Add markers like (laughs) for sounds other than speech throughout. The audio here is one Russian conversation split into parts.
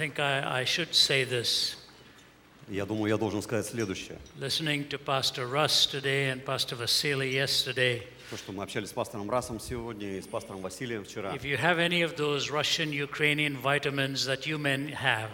think I, I should say this. Я думаю, я должен сказать следующее. Listening to Pastor Russ today and Pastor Vasily yesterday, То, что мы общались с пастором Расом сегодня и с пастором Василием вчера. if you have any of those Russian Ukrainian vitamins that you men have,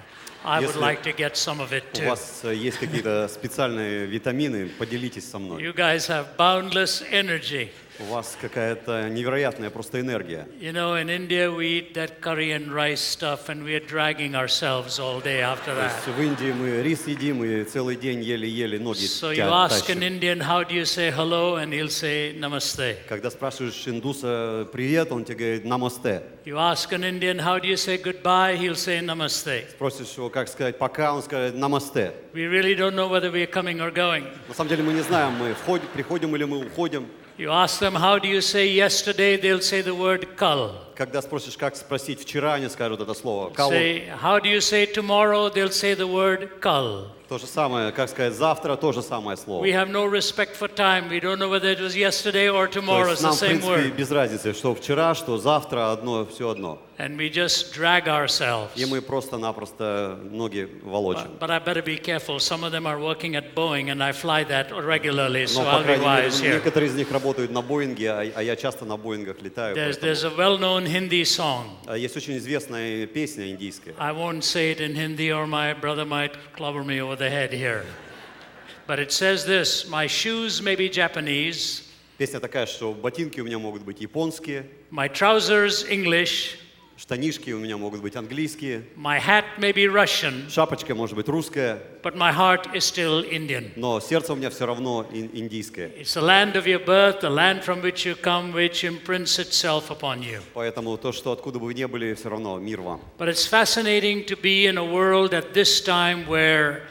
I would Если like to get some of it У too. вас э, есть какие-то специальные витамины, поделитесь со мной. You guys have boundless energy. У вас какая-то невероятная просто энергия. You know, in India we eat that curry and rice stuff and we're dragging ourselves all day after То that. есть в Индии мы рис едим и целый день еле-еле ноги So you тя- ask an тащим. Indian, how do you say hello? And he'll say namaste. Когда спрашиваешь индуса «привет», он тебе говорит «намасте». You ask an Indian, how do you say goodbye? He'll say namaste. Спросишь его, как сказать «пока», он скажет «намасте». We really don't know whether we're coming or going. На самом деле мы не знаем, мы входим, приходим или мы уходим. You ask them, how do you say yesterday? They'll say the word kal. Когда спросишь, как спросить «вчера», они скажут это слово «кало». Say, how do you say tomorrow? They'll say the word kal. То же самое, как сказать «завтра», то же самое слово. We have no respect for time. We don't know whether it was yesterday or То tomorrow. есть It's the нам, same принципе, word. без разницы, что вчера, что завтра, одно, все одно. And we just drag ourselves. И мы просто-напросто ноги волочим. But I better be careful. Some of them are working at Boeing, and I fly that regularly, so I'll be wise here. некоторые из них работают на Боинге, а а я часто на Боингах летаю. There's, there's a well-known Hindi song. А Есть очень известная песня индийская. I won't say it in Hindi, or my brother might clobber me over the head here. But it says this My shoes may be Japanese, Песня такая, что ботинки у меня могут быть японские, my trousers English, штанишки у меня могут быть английские, my hat may be Russian, шапочка может быть русская, but my heart is still Indian. но сердце у меня все равно ин- индийское. It's the land of your birth, the land from which you come, which imprints itself upon you. Поэтому то, что откуда бы вы ни были, все равно мир вам. But it's fascinating to be in a world at this time where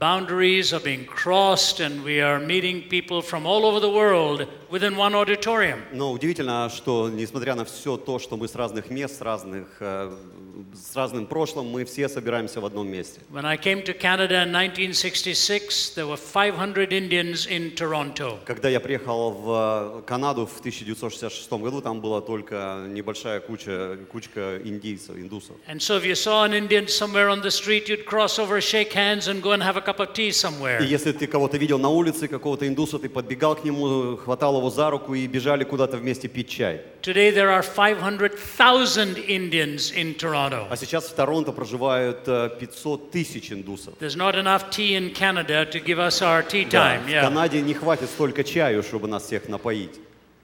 boundaries are being crossed and we are meeting people from all over the world within one auditorium. Но удивительно, что несмотря на все то, что мы с разных мест, с, разных, э, с разным прошлым, мы все собираемся в одном месте. When I came to Canada in 1966, there were 500 Indians in Toronto. Когда я приехал в э, Канаду в 1966 году, там была только небольшая куча, кучка индийцев, индусов. And so if you saw an Indian somewhere on the street, you'd cross over, shake hands, and go and have a cup of tea И somewhere. если ты кого-то видел на улице, какого-то индуса, ты подбегал к нему, хватал его за руку и бежали куда-то вместе пить чай. Today there are 500,000 Indians in Toronto. А сейчас в Торонто проживают э, 500 тысяч индусов. There's not enough tea in Canada to give us our tea time. в Yeah. Канаде не хватит столько чаю, чтобы нас всех напоить.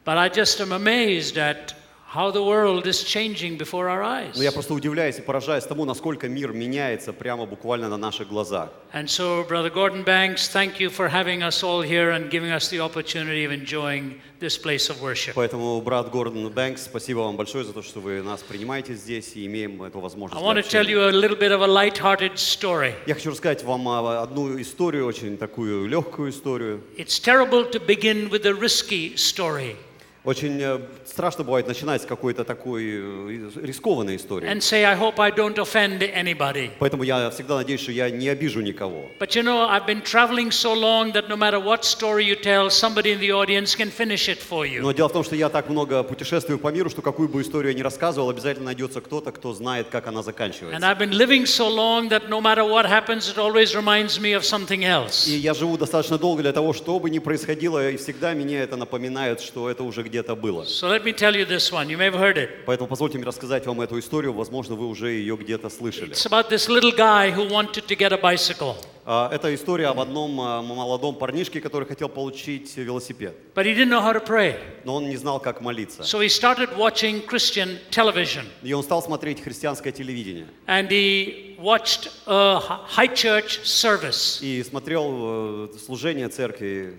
But I just am amazed at how the world is changing before our eyes. Но я просто удивляюсь и поражаюсь тому, насколько мир меняется прямо буквально на наших глазах. And so, Brother Gordon Banks, thank you for having us all here and giving us the opportunity of enjoying this place of worship. Поэтому, брат Гордон Бэнкс, спасибо вам большое за то, что вы нас принимаете здесь и имеем эту возможность. I для want to tell общения. you a little bit of a light-hearted story. Я хочу рассказать вам а, одну историю, очень такую легкую историю. It's terrible to begin with a risky story Очень э, страшно бывает начинать с какой-то такой э, рискованной истории. and say, I hope I don't offend anybody. Поэтому я всегда надеюсь, что я не обижу никого. But you know, I've been traveling so long that no matter what story you tell, somebody in the audience can finish it for you. Но дело в том, что я так много путешествую по миру, что какую бы историю я ни рассказывал, обязательно найдется кто-то, кто знает, как она And заканчивается. I've been living so long that no matter what happens, it always reminds me of something else. И я живу достаточно долго для того, что бы ни происходило, и всегда меня это напоминает, что это уже где-то было. So let me tell you this one. You may have heard it. Поэтому позвольте мне рассказать вам эту историю, возможно, вы уже ее где-то слышали. It's about this little guy who wanted to get a bicycle, А, Это история об одном а, молодом парнишке, который хотел получить велосипед, but he didn't know how to pray. но он не знал, как молиться. So he started watching Christian television. И он стал смотреть христианское телевидение And he watched a high church service, и смотрел э, служение церкви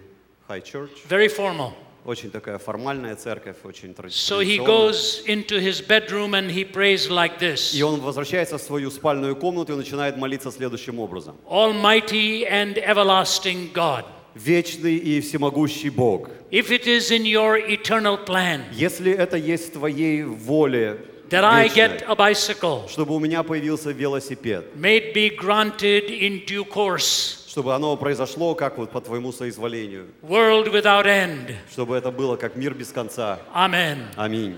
High Church. very formal. Очень такая формальная церковь, очень So he традиционная. goes into his bedroom and he prays like this И он возвращается в свою спальную комнату и начинает молиться следующим образом. Almighty and everlasting God, Вечный и всемогущий Бог, if it is in your eternal plan если это есть в Твоей воле, that I вечной, get a bicycle, чтобы у меня появился велосипед, may it be granted in due course, чтобы оно произошло как вот по Твоему соизволению, world without end. чтобы это было как мир без конца. Amen. Аминь.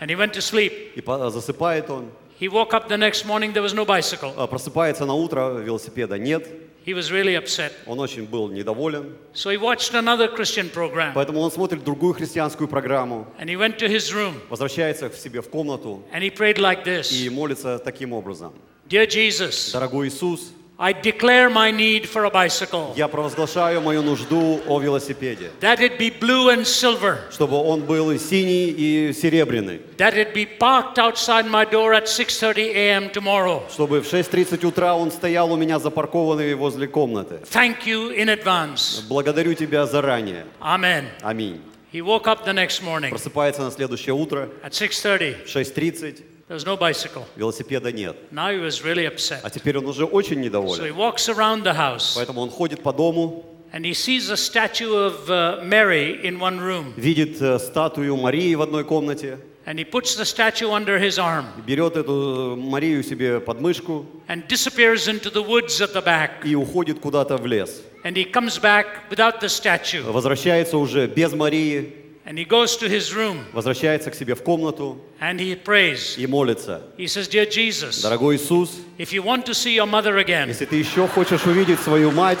And he went to sleep. И засыпает он, He woke up the next morning, there was no bicycle. А Просыпается на утро, велосипеда нет. He was really upset. Он очень был недоволен. So he watched another Christian program Поэтому он смотрит другую христианскую программу, and he went to his room возвращается к себе в комнату and he prayed like и this молится таким образом. Dear Jesus, Дорогой Иисус, I declare my need for a bicycle, я провозглашаю мою нужду о велосипеде, that it be blue and silver, чтобы он был и синий, и серебряный, that it be parked outside my door at 6:30 a.m. tomorrow. чтобы в 6.30 утра он стоял у меня запаркованный возле комнаты. Thank you in advance. Благодарю тебя заранее. Amen. Аминь. He woke up the next morning Просыпается на следующее утро, at 6:30. в 6.30, There was no bicycle. велосипеда нет. Now he was really upset. А теперь он уже очень So he недоволен. walks around the house Поэтому он ходит по дому, and he sees a statue of uh, Mary in one room. видит э, статую Марии в одной комнате, And he puts the statue under his arm берет эту Марию себе под мышку and disappears into the woods at the back. и уходит куда-то в лес. And he comes back without the statue. Возвращается уже без Марии, And he goes to his room возвращается к себе в комнату and he prays. и молится. He says, Dear Jesus, Дорогой Иисус, if you want to see your mother again, если ты еще хочешь увидеть свою мать,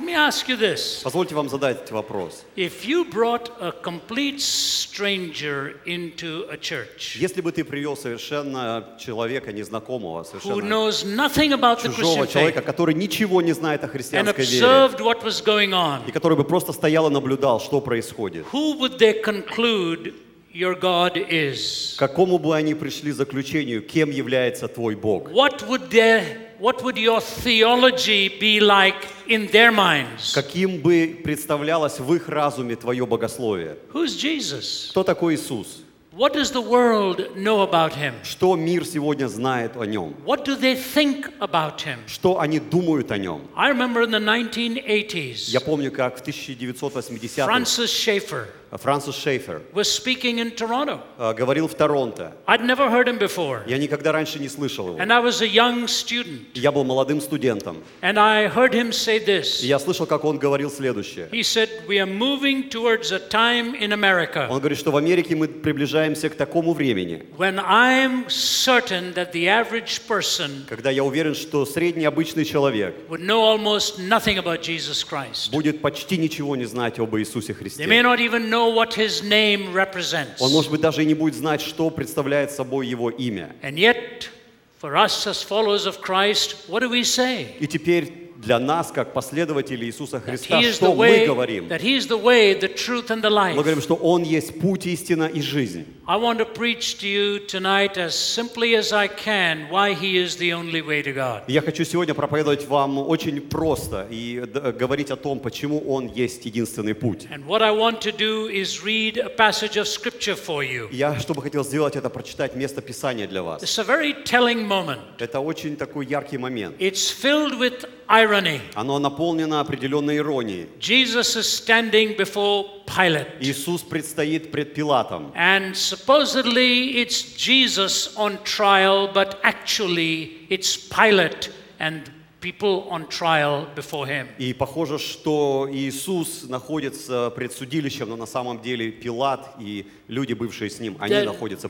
let me ask you this. позвольте вам задать вопрос. If you brought a complete stranger into a church Если бы ты привел совершенно человека незнакомого, who совершенно knows nothing about the чужого Christian человека, faith который ничего не знает о and христианской вере, observed what was going on, и который бы просто стоял и наблюдал, что происходит, who would they conclude your God is? к какому бы они пришли заключению, кем является твой Бог? What would their what would your theology be like in their minds? Каким бы представлялось в их разуме твое богословие? Who's Jesus? Кто такой Иисус? What does the world know about him? Что мир сегодня знает о нем? What do they think about him? Что они думают о нем? I remember in the 1980s, Я помню, как в 1980-х Francis Schaeffer Франсис Шейфер was speaking in Toronto. э, говорил в Торонто. I'd never heard him before. Я никогда раньше не слышал его. And I was a young student. Я был молодым студентом. And I heard him say И this. я слышал, как он говорил следующее. He said, We are moving towards a time in America Он говорит, что в Америке мы приближаемся к такому времени, when I'm certain that the average person когда я уверен, что средний обычный человек would know almost nothing about Jesus Christ. будет почти ничего не знать об Иисусе They may Христе. not even know what his name represents. Он, может быть, даже и не будет знать, что представляет собой его имя. And yet, for us as followers of Christ, what do we say? И теперь для нас, как последователей Иисуса Христа, что мы way, говорим? is the way, truth, Мы говорим, что Он есть путь, истина и жизнь. Я хочу сегодня проповедовать вам очень просто и д- говорить о том, почему Он есть единственный путь. Я, что бы хотел сделать, это прочитать место Писания для вас. Это очень такой яркий момент. It's filled with irony. Оно наполнено определенной иронией. Jesus is standing before Pilate. Иисус предстоит пред Пилатом. And supposedly it's Jesus on trial, but actually it's Pilate and people on trial before him. И похоже, что Иисус находится пред судилищем, но на самом деле Пилат и люди, бывшие с ним, они There- находятся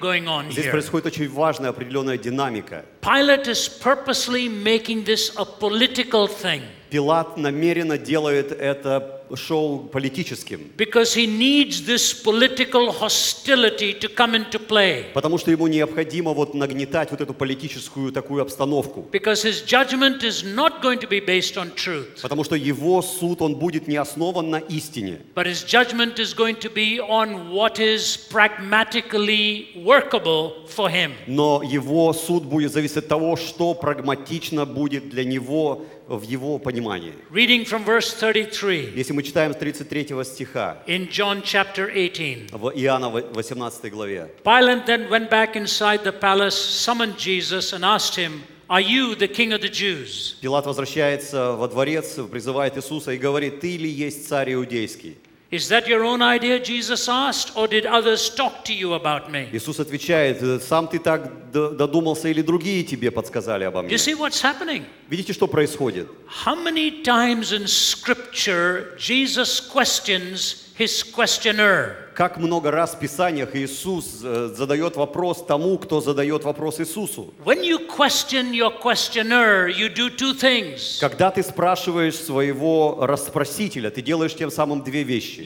going on Здесь происходит очень важная определенная динамика. Pilate is purposely making this a political thing Пилат намеренно делает это шоу политическим, because he needs this political hostility to come into play. потому что ему необходимо вот нагнетать вот эту политическую такую обстановку. Because his judgment is not going to be based on truth, Потому что его суд, он будет не основан на истине, but his judgment is going to be on what is pragmatically workable for him. но его суд будет зависеть от того, что прагматично будет для него в его понимании. Reading from verse 33 Если мы читаем с 33 стиха in John chapter 18. в Иоанна 18 главе, Pilate then went back inside the palace, summoned Jesus, and asked him, Are you the king of the Jews? Пилат возвращается во дворец, призывает Иисуса и говорит, «Ты ли есть царь иудейский?» Is that your own idea, Jesus asked, or did others talk to you about me? Иисус отвечает, «Э, сам ты так д- додумался или другие тебе подсказали обо Do мне? you see what's happening? Видите, что происходит? How many times in Scripture Jesus questions his questioner? Как много раз в Писаниях Иисус э, задает вопрос тому, кто задает вопрос Иисусу. When you question your questioner, you do two things. Когда ты спрашиваешь своего расспросителя, ты делаешь тем самым две вещи.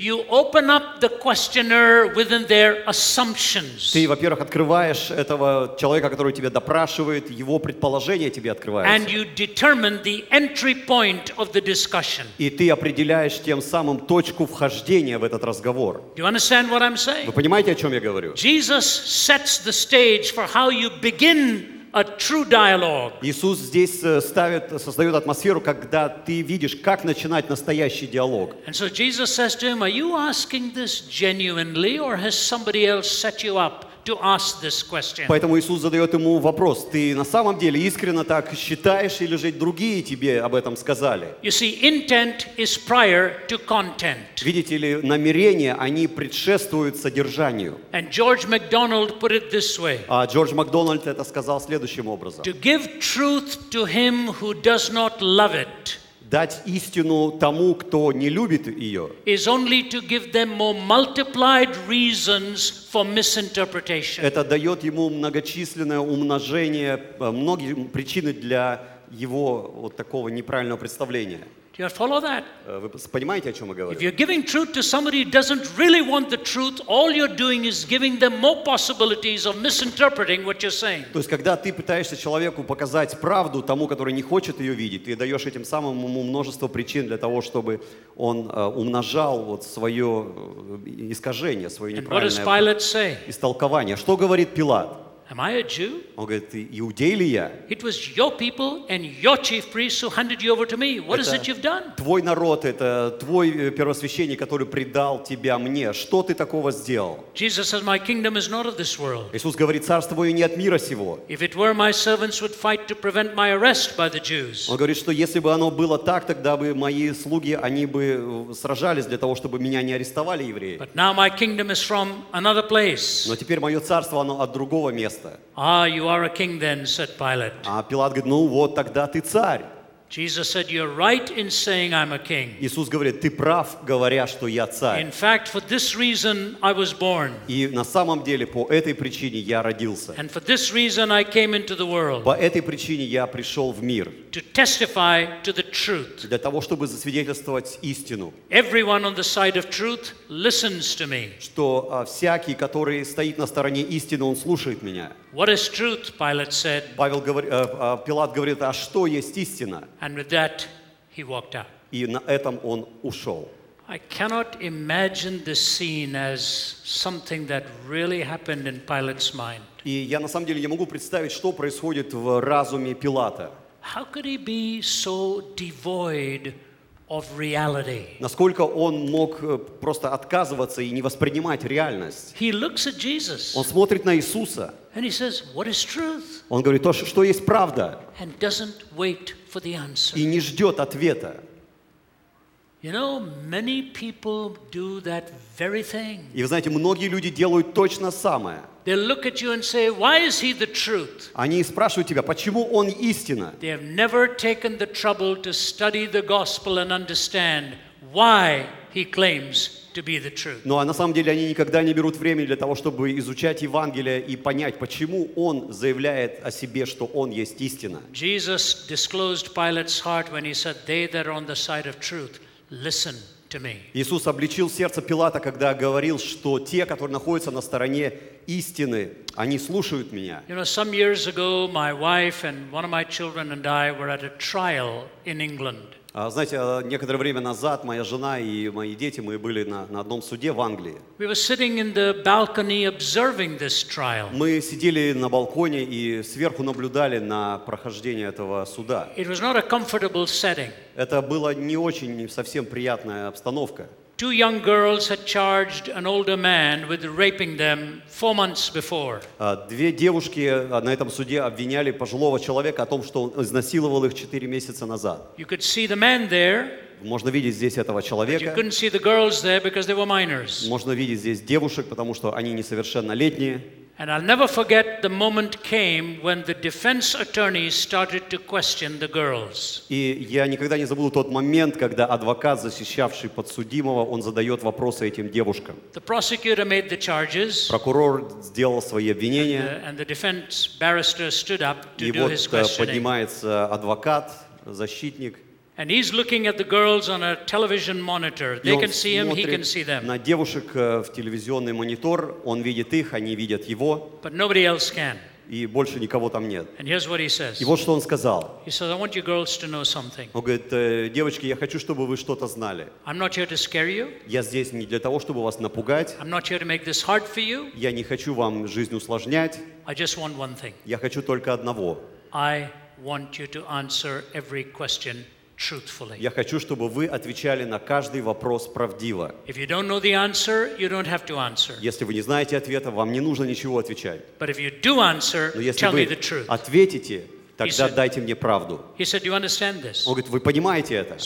Ты, во-первых, открываешь этого человека, который тебя допрашивает, его предположения тебе And открываются. you determine the entry point of the discussion. И ты определяешь тем самым точку вхождения в этот разговор. Do you understand what I'm saying? Вы понимаете, о чем я говорю? Jesus sets the stage for how you begin a true dialogue. Иисус здесь э, ставит, создает атмосферу, когда ты видишь, как начинать настоящий диалог. And so Jesus says to him, Are you asking this genuinely, or has somebody else set you up To ask this question? Поэтому Иисус задает ему вопрос, ты на самом деле искренне так считаешь или же другие тебе об этом сказали? You see, intent is prior to content. Видите ли, намерения, они предшествуют содержанию. And George MacDonald put it this way А Джордж Макдональд это сказал следующим образом. To give truth to him who does not love it Дать истину тому, кто не любит ее, is only to give them more multiplied reasons for misinterpretation. это дает ему многочисленное умножение, э, многие причины для его вот такого неправильного представления. Do you follow that? Э, Вы понимаете, о чем я If говорю? you're giving truth to somebody who doesn't really want the truth, all you're doing is giving them more possibilities of misinterpreting what you're saying. То есть, когда ты пытаешься человеку показать правду, тому, который не хочет ее видеть, ты даешь этим самым ему множество причин для того, чтобы он э, умножал вот свое э, искажение, свое And what does неправильное Pilate say? истолкование. Что говорит Пилат? Am I a Jew? Он говорит, иудей ли я? It was your people and your chief priests who handed you over to me. What is Это it you've done? Твой народ, это твой э, первосвященник, который предал тебя мне. Что ты такого сделал? Jesus says, My kingdom is not of this world. Иисус говорит, царство твое не от мира сего. If it were, my servants would fight to prevent my arrest by the Jews. Он говорит, что если бы оно было так, тогда бы мои слуги, они бы э, сражались для того, чтобы меня не арестовали евреи. But now my kingdom is from another place. Но теперь мое царство, оно от другого места. Ah, you are a king then, said Pilate. А Пилат говорит, ну вот, тогда ты царь. Jesus said, You're right in saying I'm a king. Иисус говорит, ты прав, говоря, что я царь. In fact, for this reason I was born, И на самом деле по этой причине я родился. and for this reason I came into the world По этой причине я пришел в мир. To testify to the truth. Для того, чтобы засвидетельствовать истину. Everyone on the side of truth listens to me. Что а, всякий, который стоит на стороне истины, он слушает меня. What is truth? Pilate said, Павел говорит, э, а, Пилат говорит, а что есть истина? and with that he walked out. И на этом он ушел. I cannot imagine this scene as something that really happened in Pilate's mind. И я на самом деле не могу представить, что происходит в разуме Пилата. How could he be so devoid of reality? Насколько он мог э, просто отказываться и не воспринимать реальность. He looks at Jesus Он смотрит на Иисуса. and he says, What is truth? Он говорит, то, что есть правда. And doesn't wait for the answer. И не ждет ответа. You know, many people do that very thing. И вы знаете, многие люди делают точно самое. They look at you and say, Why is he the truth? Они спрашивают тебя, почему он истина? They have never taken the trouble to study the gospel and understand why he claims to be the truth. Но а на самом деле они никогда не берут времени для того, чтобы изучать Евангелие и понять, почему он заявляет о себе, что он есть истина. Jesus disclosed Pilate's heart when he said, They that are on the side of truth, listen to me. Иисус обличил сердце Пилата, когда говорил, что те, которые находятся на стороне истины, они слушают меня. You know, some years ago, my wife and one of my children and I were at a trial in England. А, Знаете, а, некоторое время назад моя жена и мои дети, мы были на, на одном суде в Англии. We were sitting in the balcony observing this trial. Мы сидели на балконе и сверху наблюдали на прохождение этого суда. It was not a comfortable setting. Это была не очень, не совсем приятная обстановка. Two young girls had charged an older man with raping them four months before. А, Две девушки а, на этом суде обвиняли пожилого человека о том, что он изнасиловал их четыре месяца назад. You could see the man there Можно видеть здесь этого You человека, couldn't see the girls there because they were minors. можно видеть здесь девушек, потому что они несовершеннолетние. And I'll never forget the moment came when the defense attorneys started to question the girls. И я никогда не забуду тот момент, когда адвокат, защищавший подсудимого, он задает вопросы этим девушкам. The prosecutor made the charges, Прокурор сделал свои обвинения, uh, and the defense barrister stood up to и do вот his э, questioning. поднимается адвокат, защитник, And he's looking at the girls on a television monitor. They can see him, he can see them, на девушек э, в телевизионный монитор, он видит их, они видят его, but nobody else can. и больше никого там нет. And here's what he says. И вот что он сказал. He says, I want you girls to know something. Он говорит, «Э, девочки, я хочу, чтобы вы что-то знали. I'm not here to scare you. Я здесь не для того, чтобы вас напугать. I'm not here to make this hard for you. Я не хочу вам жизнь усложнять. I just want one thing. Я хочу только одного. I want you to answer every question. Я хочу, чтобы вы отвечали на каждый вопрос правдиво. Если вы не знаете ответа, вам не нужно ничего отвечать. But if you do answer, Но если вы ответите, тогда дайте мне правду. Он говорит, вы понимаете это?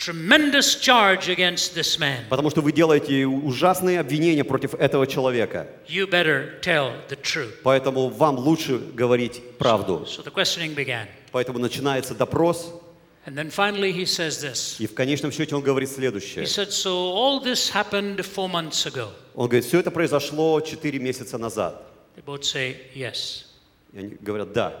Tremendous charge against this man. Потому что вы делаете ужасные обвинения против этого человека. You better tell the truth. Поэтому вам лучше говорить правду. So the questioning began. Поэтому начинается допрос, And then finally he says this. и в конечном счете он говорит He следующее. said, So all this happened four months ago. Он говорит, все это произошло 4 месяца назад. They both say, Yes. И они говорят, да.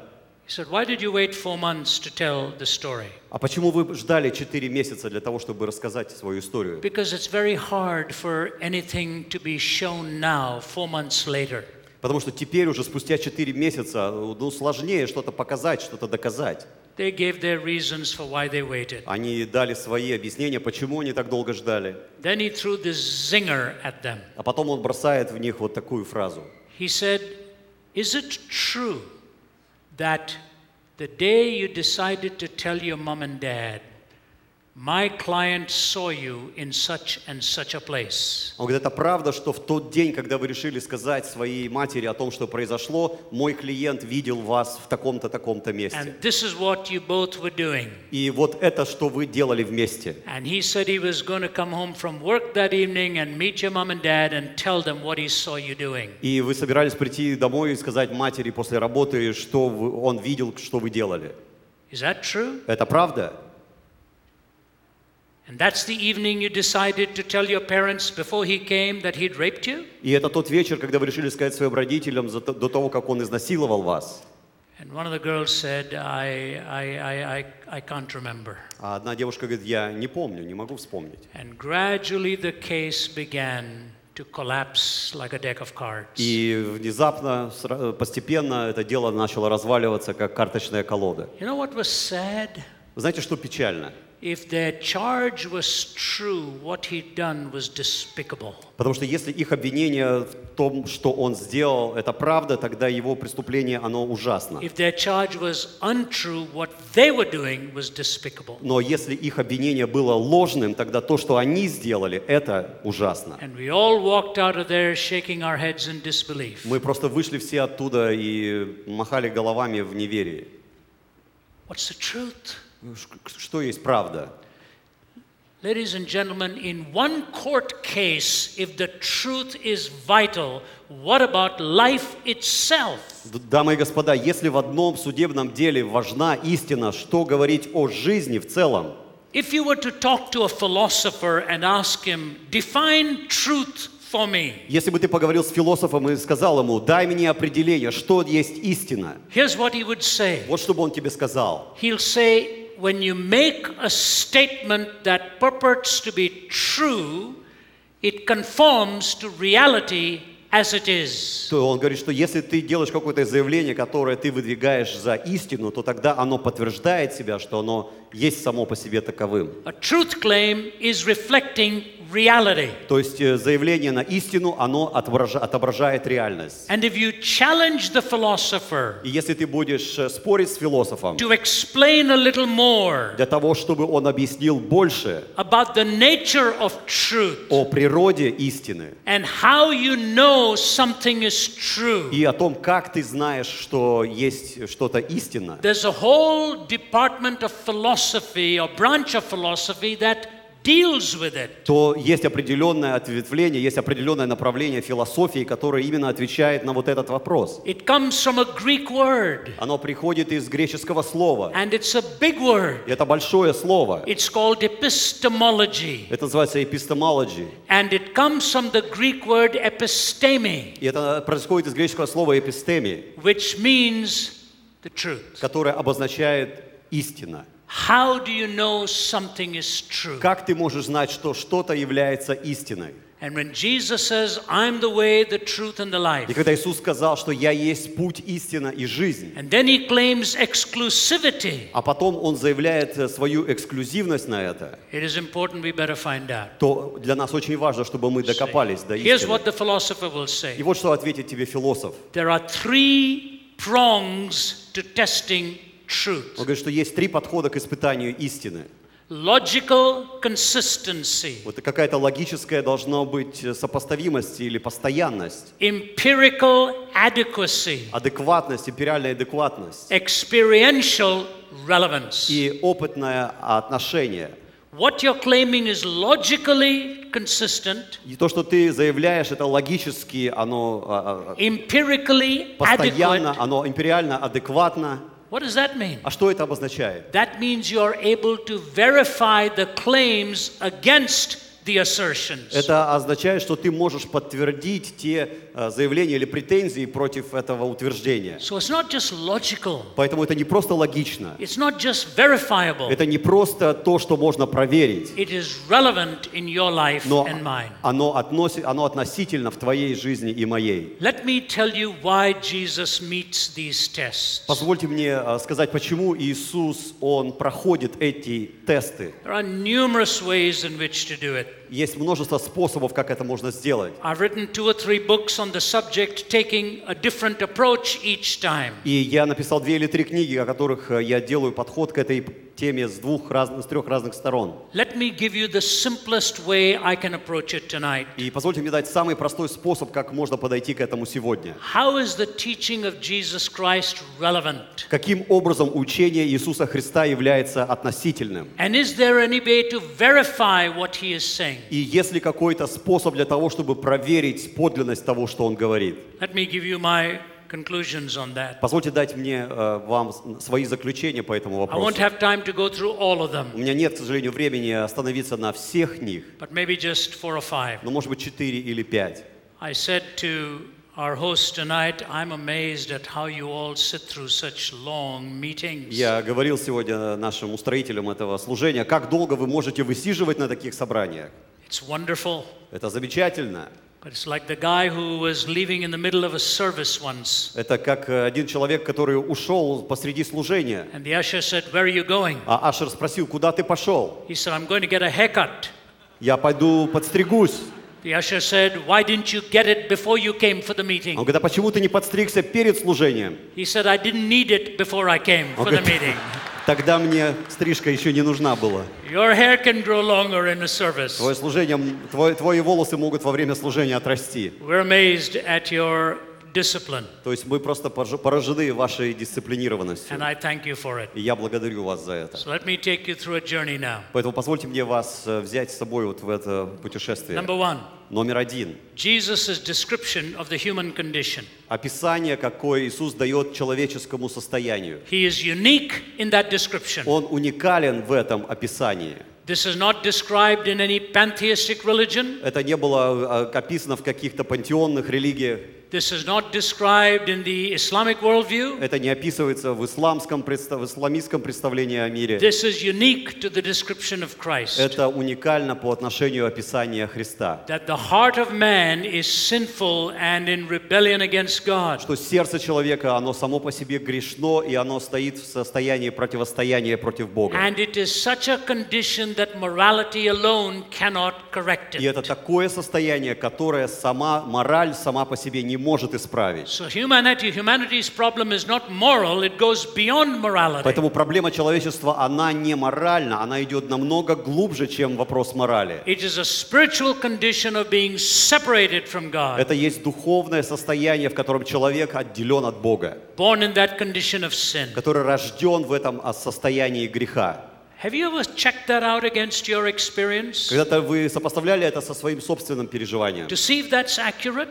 He said, Why did you wait four months to tell the story? А почему вы ждали 4 месяца для того, чтобы рассказать свою историю? Because it's very hard for anything to be shown now, four months later. Потому что теперь уже спустя 4 месяца ну, сложнее что-то показать, что-то доказать. They gave their reasons for why they waited. Они дали свои объяснения, почему они так долго ждали. Then he threw this zinger at them. А потом он бросает в них вот такую фразу. He said, Is it true that the day you decided to tell your mom and dad, my client saw you in such and such a place? Он говорит, это правда, что в тот день, когда вы решили сказать своей матери о том, что произошло, мой клиент видел вас в таком-то, таком-то месте. And this is what you both were doing. И вот это, что вы делали вместе. And he said he was going to come home from work that evening and meet your mom and dad and tell them what he saw you doing. И вы собирались прийти домой и сказать матери после работы, что он видел, что вы делали. Is that true? Это правда? И это тот вечер, когда вы решили сказать своим родителям до того, как он изнасиловал вас. And one of the girls said, I, I, I, I, I can't remember. А одна девушка говорит, я не помню, не могу вспомнить. And gradually the case began to collapse like a deck of cards. И внезапно, постепенно это дело начало разваливаться, как карточная колода. You know what was sad? Вы знаете, что печально? Потому что если их обвинение в том, что он сделал, это правда, тогда его преступление, оно ужасно. Но если их обвинение было ложным, тогда то, что они сделали, это ужасно. Мы просто вышли все оттуда и махали головами в неверии. What's the truth? Ш- Что есть правда? Ladies and gentlemen, in one court case, if the truth is vital, what about life itself? Дамы и господа, если в одном судебном деле важна истина, что говорить о жизни в целом? If you were to talk to a philosopher and ask him, define truth for me, Если бы ты поговорил с философом и сказал ему, дай мне определение, что есть истина, here's what he would say. вот что бы он тебе сказал. He'll say, when you make a statement that purports to be true, it conforms to reality as it is. То он говорит, что если ты делаешь какое-то заявление, которое ты выдвигаешь за истину, то тогда оно подтверждает себя, что оно есть само по себе таковым. A truth claim is reflecting reality. То есть э, заявление на истину, оно отобража- отображает реальность. And if you challenge the philosopher И если ты будешь э, спорить с философом to explain a little more для того, чтобы он объяснил больше about the nature of truth о природе истины and how you know know something is true? и о том, как ты знаешь, что есть что-то истинно. There's a whole department of philosophy or branch of philosophy that deals with it. то есть определенное ответвление, есть определенное направление философии, которое именно отвечает на вот этот вопрос. It comes from a Greek word, Оно приходит из греческого слова. and it's a big word. И это большое слово. It's called epistemology, Это называется epistemology. and it comes from the Greek word episteme, И это происходит из греческого слова эпистеми, which means the truth. которое обозначает истина. How do you know something is true? Как ты можешь знать, что что-то является истиной? And when Jesus says, I'm the way, the truth, and the И life, когда Иисус сказал, что «Я есть путь, истина и жизнь», and then he claims exclusivity, а потом Он заявляет э, свою эксклюзивность на это, it is important we better find out. то для нас очень важно, чтобы мы докопались до Here's истины. what the philosopher will И say вот что ответит тебе философ. there are three prongs to testing truth Он говорит, что есть три подхода к испытанию истины. logical consistency, Вот какая-то логическая должна быть э, сопоставимость или постоянность, empirical adequacy, адекватность, империальная адекватность experiential relevance. и опытное отношение. What you're claiming is logically consistent, И то, что ты заявляешь, это логически, оно а, а, empirically постоянно, adequate. оно империально адекватно. What does that mean? А что это обозначает? That means you're able to verify the claims against the assertions. Это означает, что ты можешь подтвердить те э, заявления или претензии против этого утверждения. So it's not just logical, Поэтому это не просто логично. it's not just verifiable, Это не просто то, что можно проверить, it is relevant in your life но and mine. оно, относи- оно относительно в твоей жизни и моей. Let me tell you why Jesus meets these tests. Позвольте мне э, сказать, почему Иисус, Он проходит эти тесты. There are numerous ways in which to do it. Есть множество способов, как это можно сделать. Subject. И я написал две или три книги, о которых э, я делаю подход к этой теме с двух разных, с трех разных сторон. Let me give you the simplest way I can approach it tonight. И позвольте мне дать самый простой способ, как можно подойти к этому сегодня. How is the teaching of Jesus Christ relevant? Каким образом учение Иисуса Христа является относительным? And is there any way to verify what he is saying? И есть ли какой-то способ для того, чтобы проверить подлинность того, что он говорит? Let me give you my conclusions on that. Позвольте дать мне э, вам свои заключения по этому I вопросу. won't have time to go through all of them, У меня нет, к сожалению, времени остановиться на всех них, but maybe just four or five. но может быть четыре или пять. I said to our host tonight, I'm amazed at how you all sit through such long meetings. Я говорил сегодня нашим устроителям этого служения, как долго вы можете высиживать на таких собраниях. It's wonderful. Это замечательно. But it's like the guy who was leaving in the middle of a service once. Это как э, один человек, который ушел посреди служения, And the usher said, Where are you going? а Ашер спросил, куда ты пошел? He said, I'm going to get a haircut. Я пойду подстригусь. The usher said, Why didn't you get it before you came for the Он meeting? говорит, а почему ты не подстригся перед служением? He said, I didn't need it before I came Он for the meeting. Тогда мне стрижка еще не нужна была. Your hair can grow longer in a service. Твое служение, м, твой- твои волосы могут во время служения отрасти. We're amazed at your discipline, То есть мы просто поражены вашей дисциплинированностью. and I thank you for it. И я благодарю вас за это. So let me take you through a journey now. Поэтому позвольте мне вас э, взять с собой вот в это путешествие. Number one, Номер один. Jesus' description of the human condition. Описание, какое Иисус дает человеческому состоянию. He is unique in that description. Он уникален в этом описании. This is not described in any pantheistic religion. Это не было э, описано в каких-то пантеонных религиях. This is not described in the Islamic worldview. Это не описывается в исламском, в исламистском представлении о мире. This is unique to the description of Christ. Это уникально по отношению описания Христа. That the heart of man is sinful and in rebellion against God. Что сердце человека, оно само по себе грешно, и оно стоит в состоянии противостояния против Бога. And it is such a condition that morality alone cannot correct И it. это такое состояние, которое сама, мораль сама по себе не может исправить. So humanity, humanity's problem is not moral, it goes beyond morality. Поэтому проблема человечества, она не моральна, она идет намного глубже, чем вопрос морали. It is a spiritual condition of being separated from God, Это есть духовное состояние, в котором человек отделен от Бога, born in that condition of sin. который рожден в этом а, состоянии греха. Have you ever checked that out against your experience Когда-то вы сопоставляли это со своим собственным переживанием, to see if that's accurate?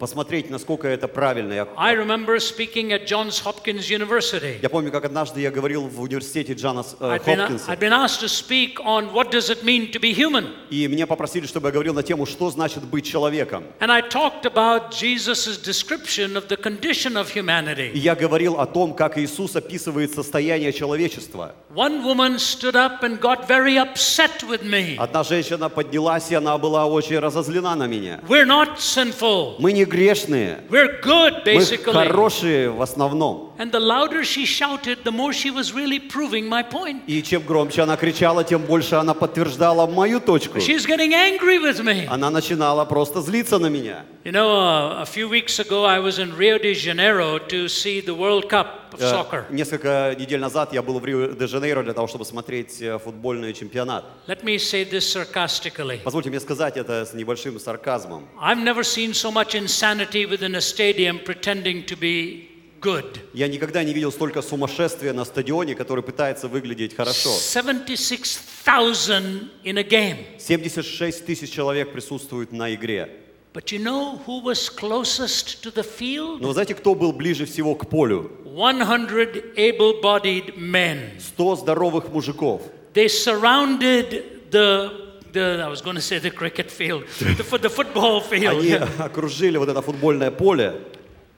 Посмотреть, насколько это правильно. I remember speaking at Johns Hopkins University. я помню, как однажды я говорил в университете Джона С- э, Хопкинса, I'd been asked to speak on what does it mean to be human. и меня попросили, чтобы я говорил на тему, что значит быть человеком. And I talked about Jesus' description of the condition of И humanity. я говорил о том, как Иисус описывает состояние человечества. One woman stood up and got very upset with me. Одна женщина поднялась, и она была очень разозлена на меня. We're not sinful. Мы не грешные, We're good, мы basically. хорошие в основном. And the louder she shouted, the more she was really proving my point. И чем громче она кричала, тем больше она подтверждала мою точку. She's getting angry with me. Она начинала просто злиться на меня. You know, uh, a few weeks ago I was in Rio de Janeiro to see the World Cup Of Э, soccer. Несколько недель назад я был в Рио-де-Жанейро для того, чтобы смотреть э, футбольный чемпионат. Let me say this sarcastically. Позвольте мне сказать это с небольшим сарказмом. I've never seen so much insanity within a stadium pretending to be good. Я никогда не видел столько сумасшествия на стадионе, который пытается выглядеть хорошо. 76,000 in a game. 76 тысяч человек присутствуют на игре. But you know who was closest to the field? Но вы знаете, кто был ближе всего к полю? 100 able bodied men. 100 здоровых мужиков. They surrounded the, the I was going to say the cricket field, the, fo- the football field. Они (laughs) окружили вот это футбольное поле.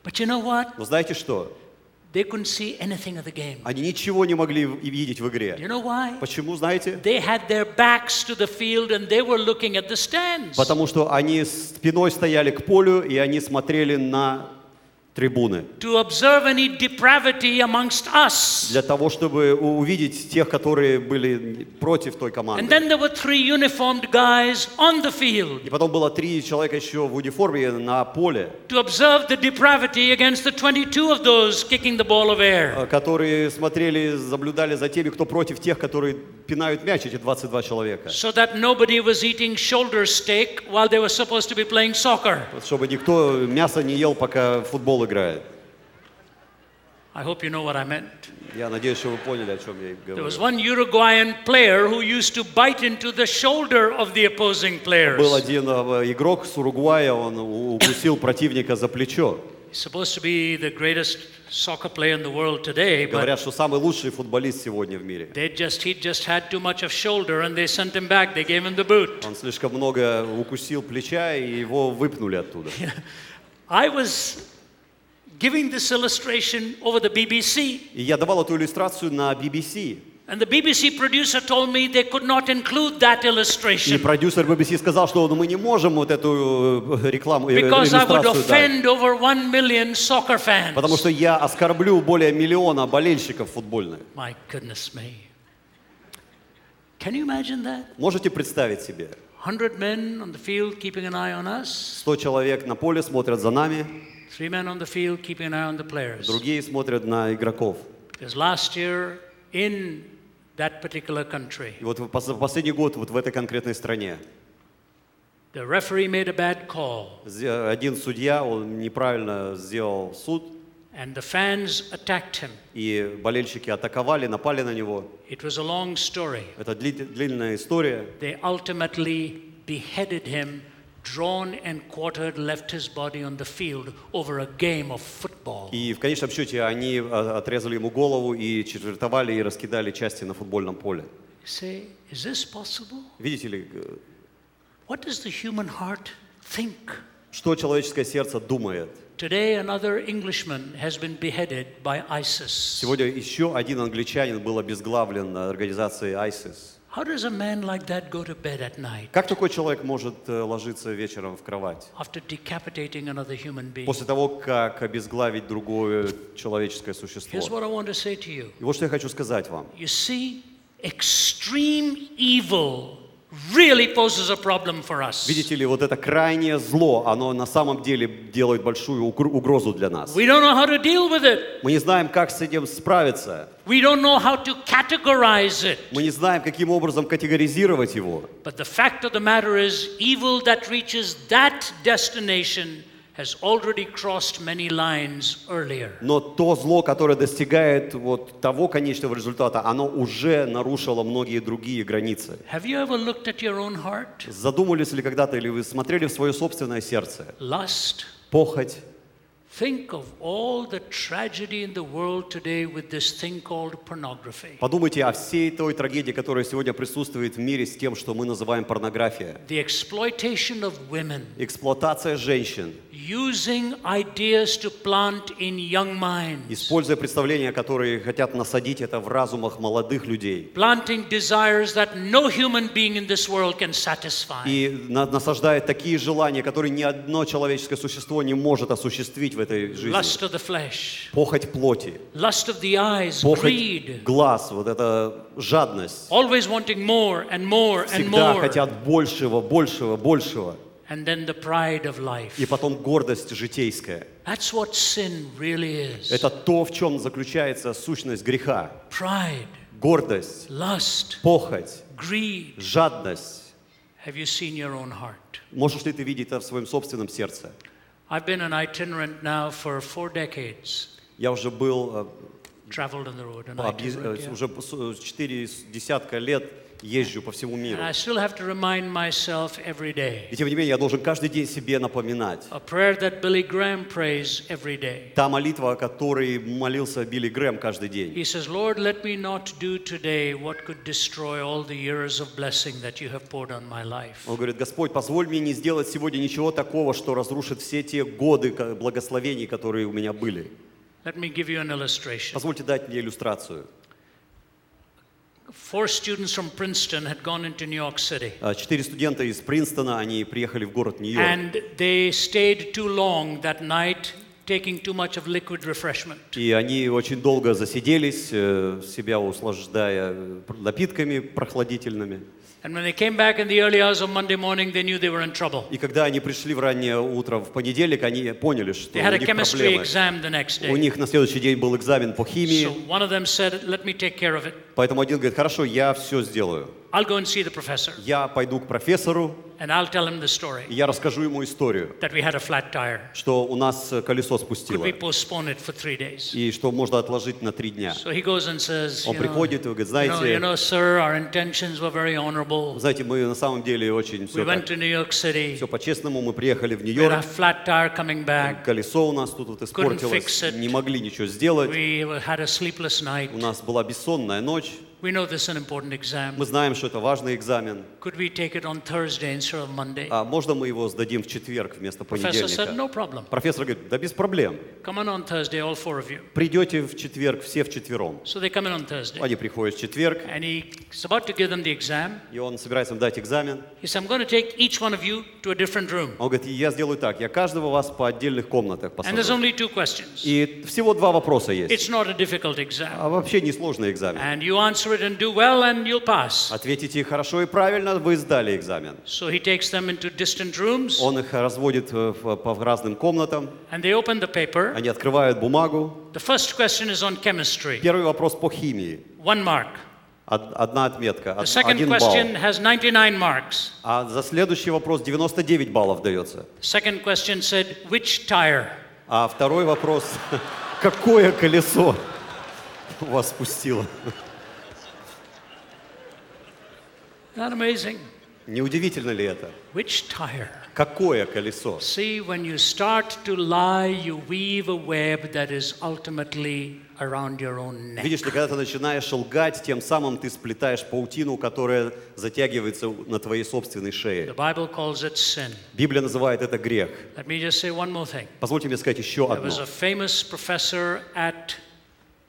But you know what? Но знаете что? They couldn't see anything of the game. Они ничего не могли видеть в игре. you know why? Почему, знаете? They had their backs to the field and they were looking at the stands. Потому что они спиной стояли к полю, и они смотрели на трибуны. To observe any depravity amongst us. Для того, чтобы увидеть тех, которые были против той And команды. then there were three uniformed guys on the field И потом было три человека еще в униформе на поле, to observe the depravity against the 22 of those kicking the ball of air. которые смотрели, наблюдали за теми, кто против тех, которые пинают мяч, эти 22 человека. So that nobody was eating shoulder steak while they were supposed to be playing soccer. Чтобы никто мясо не ел, пока футбол играет. I hope you know what I meant. Я надеюсь, что вы поняли, о чем я There was говорю. one Uruguayan player who used to bite into the shoulder of the opposing players. Был один э, игрок с Уругвая, он укусил противника за плечо. He's supposed to be the greatest soccer player in the world today, but Говорят, что самый лучший футболист сегодня в мире. they just he just had too much of shoulder and they sent him back. They gave him the boot. Он слишком много укусил плеча, и его выпнули оттуда. I was giving this illustration over the BBC, И я давал эту иллюстрацию на BBC. And the BBC producer told me they could not include that И illustration продюсер BBC сказал, что ну, мы не можем вот эту э, рекламу, э, because I would offend over one million soccer fans. Потому что я оскорблю более миллиона болельщиков футбольных. My goodness me. Can you imagine that? Можете представить себе? 100 men on the field keeping an eye on us, 100 человек на поле смотрят за нами, three men on the field keeping an eye on the players. другие смотрят на игроков. Because last year in that particular country, И вот в пос- последний год вот в этой конкретной стране the referee made a bad call, один судья, он неправильно сделал суд, and the fans attacked him. и болельщики атаковали, напали на него. It was a long story. Это дли- длинная история. They ultimately beheaded him, drawn and quartered, left his body on the field over a game of football. И в конечном счете они а, отрезали ему голову и четвертовали и раскидали части на футбольном поле. Say, is this possible? Видите ли, э, What does the human heart think? что человеческое сердце думает? Today, another Englishman has been beheaded by ISIS. Сегодня еще один англичанин был обезглавлен организацией ISIS. How does a man like that go to bed at night Как такой человек может э, ложиться вечером в кровать? after decapitating another human being? После того, как обезглавить другое человеческое существо. Here's what I want to say to you. И вот что я хочу сказать вам. You see, extreme evil really poses a problem for us. Видите ли, вот это крайнее зло, оно на самом деле делает большую угр- угрозу для нас. We don't know how to deal with it. Мы не знаем, как с этим справиться. We don't know how to categorize it. Мы не знаем, каким образом категоризировать его. But the fact of the matter is, evil that reaches that destination has already crossed many lines earlier. Но то зло, которое достигает вот того конечного результата, оно уже нарушило многие другие границы. Have you ever looked at your own heart? Задумывались ли когда-то, или вы смотрели в свое собственное сердце? Lust? Похоть. Think of all the tragedy in the world today with this thing called pornography. Подумайте о всей той трагедии, которая сегодня присутствует в мире с тем, что мы называем порнография. The exploitation of women, Эксплуатация женщин, using ideas to plant in young minds, используя представления, которые хотят насадить это в разумах молодых людей. planting desires that no human being in this world can satisfy. И на- насаждает такие желания, которые ни одно человеческое существо не может осуществить в этой жизни. Lust of the flesh, Похоть плоти, lust of the eyes, похоть greed, глаз, вот эта жадность. always wanting more and more and Всегда хотят большего, большего, большего. And then the pride of life. И потом гордость житейская. That's what sin really is. Это то, в чем заключается сущность греха. Pride, Гордость, lust, похоть, greed. жадность. Have you seen your own heart? Можешь ли ты видеть это в своем собственном сердце? I've been an itinerant now for four decades. Я уже был э, Traveled on the road, an itinerant, э, yeah. уже с- четыре десятка лет езжу по всему миру. And I still have to remind myself every day. И тем не менее, я должен каждый день себе напоминать. A prayer that Billy Graham prays every day. Та молитва, о которой молился Билли Грэм каждый день. He says, Lord, let me not do today what could destroy all the years of blessing that you have poured on my life. Он говорит, Господь, позволь мне не сделать сегодня ничего такого, что разрушит все те годы благословений, которые у меня были. Let me give you an illustration. Позвольте дать мне иллюстрацию. Four students from Princeton had gone into New York City. А, Четыре студента из Принстона, они приехали в город Нью-Йорк. And they stayed too long that night, taking too much of liquid refreshment. И они очень долго засиделись, э, себя услаждая э, пр- напитками прохладительными. И когда они пришли в раннее утро в понедельник, они поняли, что у них проблемы. У них на следующий день был экзамен по химии, поэтому один говорит, хорошо, я все сделаю. I'll go and see the professor. Я пойду к профессору, And I'll tell him the story и я расскажу ему историю, that we had a flat tire. что у нас э, колесо Could спустило, we postpone it for three days? и что можно отложить на три дня. So he goes and says, Он приходит и говорит, know, you знаете, know, sir, our intentions were very honorable. знаете, мы на самом деле очень We все, went to New York City. все по-честному, мы приехали в We had a Нью-Йорк, flat tire coming back. колесо у нас тут вот fix испортилось, it. не могли ничего сделать, We had a sleepless night. у нас была бессонная ночь, We know this is an important exam. мы знаем, что это важный экзамен, Could we take it on Thursday instead of Monday? а можно мы его сдадим в четверг вместо Professor said, понедельника? no problem. Профессор говорит, да без проблем, Come on on Thursday, all four of you. придете в четверг все вчетвером. So they come in on Thursday. Они приходят в четверг, And he's about to give them the exam. и он собирается им дать экзамен. He said, I'm going to take each one of you to a different room. Он говорит, я сделаю так, я каждого вас по отдельных комнатах And there's посажу. only two questions. И всего два вопроса есть. It's not a difficult exam. А вообще несложный экзамен. And you answer it and do well, and you'll pass. Ответите хорошо и правильно, вы сдали экзамен. So he takes them into distant rooms, Он их разводит э, по разным комнатам, and they open the paper. они открывают бумагу. The first question is on chemistry, Первый вопрос по химии. one mark. Од- Одна отметка, The second один балл. question has 99 marks. А за следующий вопрос 99 баллов дается. Second question said, which tire? А второй вопрос, (laughs) какое колесо вас спустило? Amazing? Не удивительно ли это? Which tire? Какое колесо? See, when you start to lie, you weave a web that is ultimately around your own neck. Видишь ли, когда ты начинаешь лгать, тем самым ты сплетаешь паутину, которая затягивается на твоей собственной The шее. Bible calls it sin. Библия называет это грех. Let me just say one more thing. Позвольте мне сказать еще There одно. was a famous professor at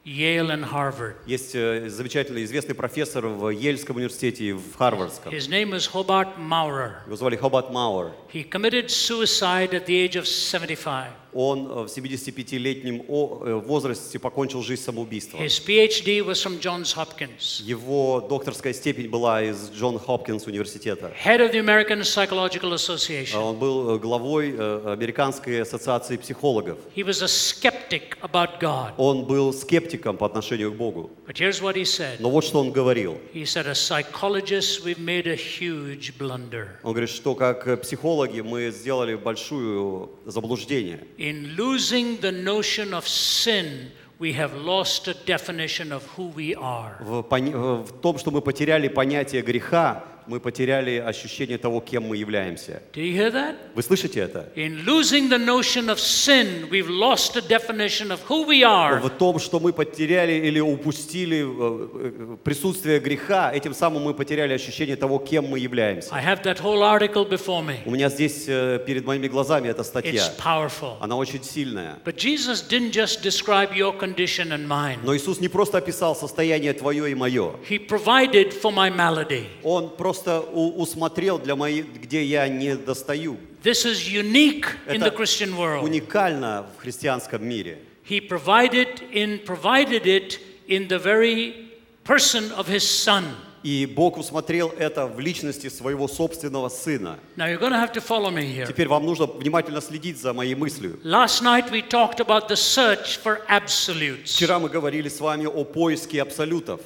Yale and Harvard. Есть э, замечательный известный профессор в Ельском университете и в Харвардском. His name is Hobart Maurer. Его звали Хобат Мауэр. He committed suicide at the age of 75. Он э, в 75-летнем о- э, возрасте покончил жизнь самоубийством. His PhD was from Johns Hopkins. Его докторская степень была из Джон Хопкинс университета. Head of the American Psychological Association. Он был э, главой э, Американской ассоциации психологов. He was a skeptic about God. Он был скептиком по отношению к Богу. But here's what he said. Но вот что он говорил. He said, as psychologists, we've made a huge blunder. Он говорит, что как э, психологи мы сделали большое заблуждение. In losing the notion of sin, we have lost a definition of who we are. В, пони- э, в том, что мы потеряли понятие греха, мы потеряли ощущение того, кем мы являемся. Do you hear that? Вы слышите это? In losing the notion of sin, we've lost a definition of who we are. В том, что мы потеряли или упустили э, э, присутствие греха, этим самым мы потеряли ощущение того, кем мы являемся. I have that whole article before me. У меня здесь э, перед моими глазами эта статья. It's powerful. Она очень сильная. But Jesus didn't just describe your condition and mine. Но Иисус не просто описал состояние твое и мое. He provided for my malady. Он просто у- усмотрел для моей, где я не достаю. This is unique in the Christian world. уникально в христианском мире. He provided in provided it in the very person of his son. И Бог усмотрел это в личности своего собственного Сына. Now you're going to have to follow me here. Теперь вам нужно внимательно следить за моей мыслью. Last night we talked about the search for absolutes. Вчера мы говорили с вами о поиске абсолютов.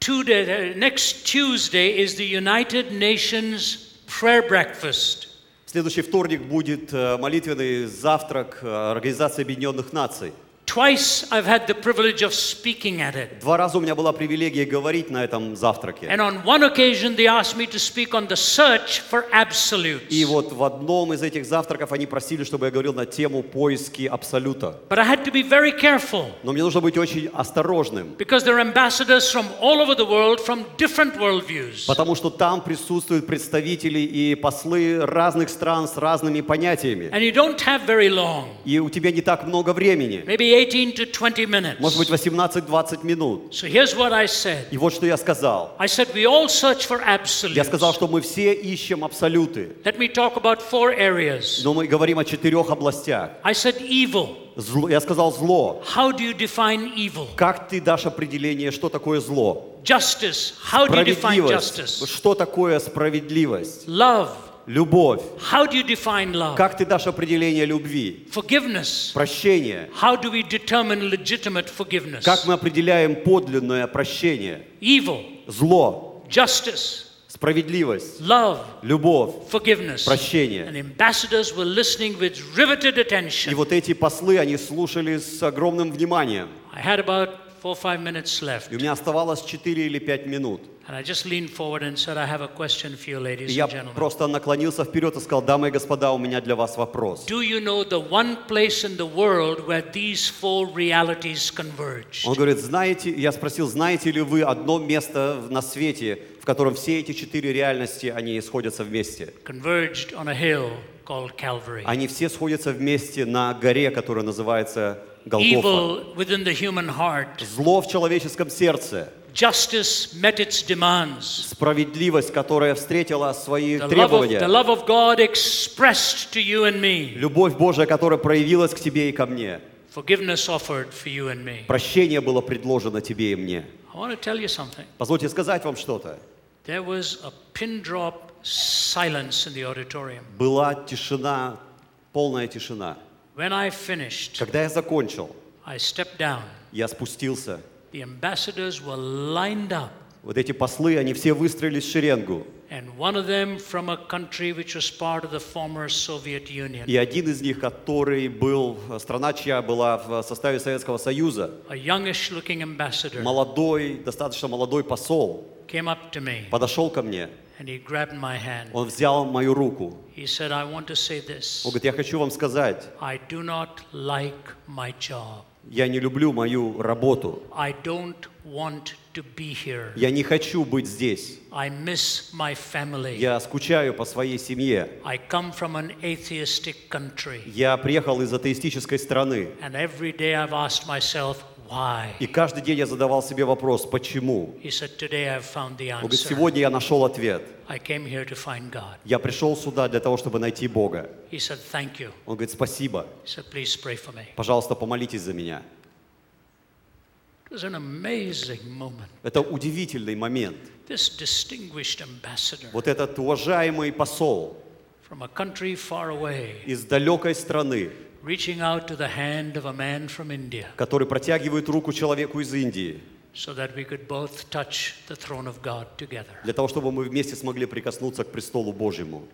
Today, uh, next Tuesday is the United Nations prayer breakfast. Следующий вторник будет э, молитвенный завтрак э, Организации Объединенных Наций. Twice I've had the privilege of speaking at it. Два раза у меня была привилегия говорить на этом завтраке. And on one occasion they asked me to speak on the search for absolutes. И вот в одном из этих завтраков они просили, чтобы я говорил на тему поиски абсолюта. But I had to be very careful Но мне нужно быть очень осторожным, because there are ambassadors from all over the world from different worldviews. потому что там присутствуют представители и послы разных стран с разными понятиями. And you don't have very long, И у тебя не так много времени, maybe 18 to 20 minutes. может быть 18-20 минут. So here's what I said. И вот что я сказал. I said we all search for Я absolutes. сказал, что мы все ищем абсолюты, Let me talk about four areas. но мы говорим о четырех областях. I said evil. Зло- я сказал зло. How do you define evil? Как ты дашь определение, что такое зло? Justice. How do you define justice? Что такое справедливость? Love. Любовь. How do you define love? Как ты дашь определение любви? Forgiveness. Прощение. How do we determine legitimate forgiveness? Как мы определяем подлинное прощение? Evil. Зло. Justice. Справедливость. Love. Любовь. Forgiveness. Прощение. And ambassadors were listening with riveted И attention. вот эти послы, они слушали с огромным вниманием. I had about four five minutes left. И у меня оставалось 4 или 5 минут. And I just leaned forward and said, I have a question for you, ladies я and gentlemen. просто наклонился вперед и сказал, дамы и господа, у меня для вас вопрос. Do you know the one place in the world where these four realities converge? Он говорит, знаете, я спросил, знаете ли вы одно место на свете, в котором все эти четыре реальности, они сходятся вместе? Converged on a hill called Calvary. Они все сходятся вместе на горе, которая называется Голгофа. Зло в человеческом сердце, Justice met its demands. справедливость, которая встретила свои требования, the love of God expressed to you and me. любовь Божия, которая проявилась к тебе и ко мне, Forgiveness offered for you and me. прощение было предложено тебе и мне. I want to tell you something. Позвольте сказать вам что-то. There was a pin drop silence in the auditorium. Была тишина, полная тишина. When I finished, Когда я закончил, I stepped down. я спустился. The ambassadors were lined up, Вот эти послы, они все выстроились в шеренгу. and one of them from a country which was part of the former Soviet Union. И один из них, который был, страна чья была в составе Советского Союза, A ambassador молодой, достаточно молодой посол, came up to me подошел ко мне, and he grabbed my hand. он взял мою руку. He said, I want to say this. Он говорит, я хочу вам сказать, I do not like my job. я не люблю мою работу. I don't want to be here. Я не хочу быть здесь. I miss my family. Я скучаю по своей семье. I come from an atheistic country. Я приехал из атеистической страны. And every day I've asked myself, why. И каждый день я задавал себе вопрос, почему? Он говорит, сегодня я нашел ответ. Я пришел сюда для того, чтобы найти Бога. Он говорит, спасибо. Пожалуйста, помолитесь за меня. Это удивительный момент. Вот этот уважаемый посол из далекой страны, reaching out to the hand of a man from India который протягивает руку человеку из Индии, so that we could both touch the throne of God together. для того, чтобы мы вместе смогли прикоснуться к престолу Божьему.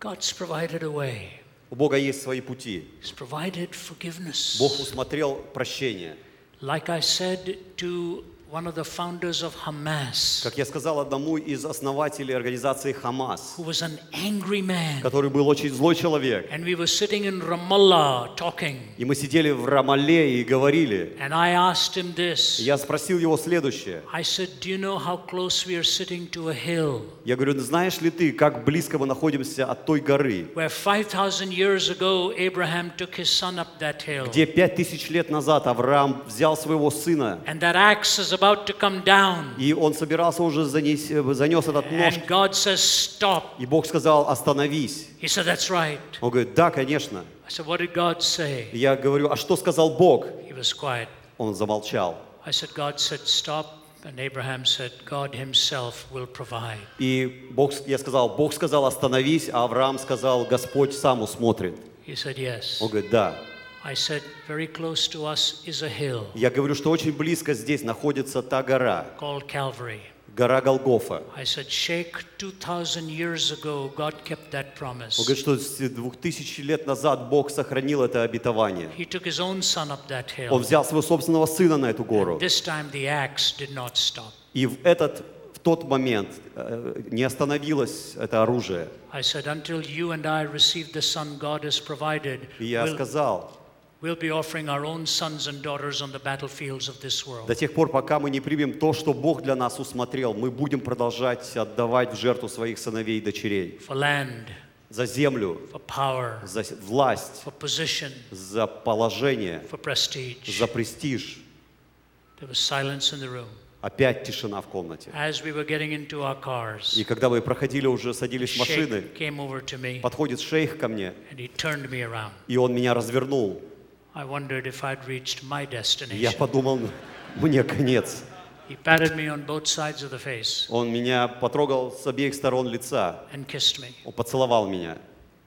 God's provided a way. У Бога есть свои пути. He's provided forgiveness. Бог усмотрел прощение. Like I said to one of the founders of Hamas, Как я сказал одному из основателей организации Хамас, who was an angry man, который был очень злой человек, and we were sitting in Ramallah talking, и мы сидели в Рамале и говорили, and I asked him this. я спросил его следующее. I said, Do you know how close we are sitting to a hill? Я говорю, «Ну, знаешь ли ты, как близко мы находимся от той горы, where 5,000 years ago Abraham took his son up that hill, где пять тысяч лет назад Авраам взял своего сына, and that axe is about to come down, и он собирался уже занес, занес этот нож, and God says, Stop. и Бог сказал, остановись. He said, That's right. Он говорит, да, конечно. I said, What did God say? Я говорю, а что сказал Бог? He was quiet. Он замолчал. I said, God said, Stop. And Abraham said, God Himself will provide. И Бог, я сказал, Бог сказал, остановись, а Авраам сказал, Господь сам усмотрит. He said, Yes. Он говорит, да. I said, Very close to us is a hill Я говорю, что очень близко здесь находится та гора, гора Голгофа. I said, Sheikh, 2,000 years ago, God kept that Он говорит, что двух тысяч лет назад Бог сохранил это обетование. He took his own son up that Он взял своего собственного сына на эту гору. This time the axe did not stop. И в этот в тот момент э, не остановилось это оружие. И я сказал, we'll be offering our own sons and daughters on the battlefields of this world. до тех пор, пока мы не примем то, что Бог для нас усмотрел, мы будем продолжать отдавать в жертву своих сыновей и дочерей. For land, За землю, for power, за власть, for position, за положение, for prestige. за престиж. There was silence in the room. Опять тишина в комнате. As we were getting into our cars, И когда мы проходили уже, садились в машины, Sheikh came over to me подходит шейх ко мне, and he turned me around. и он меня развернул. I wondered if I'd reached my Я destination. подумал, мне конец. He patted me on both sides of the face Он меня потрогал с обеих сторон лица. and kissed me. Он поцеловал меня.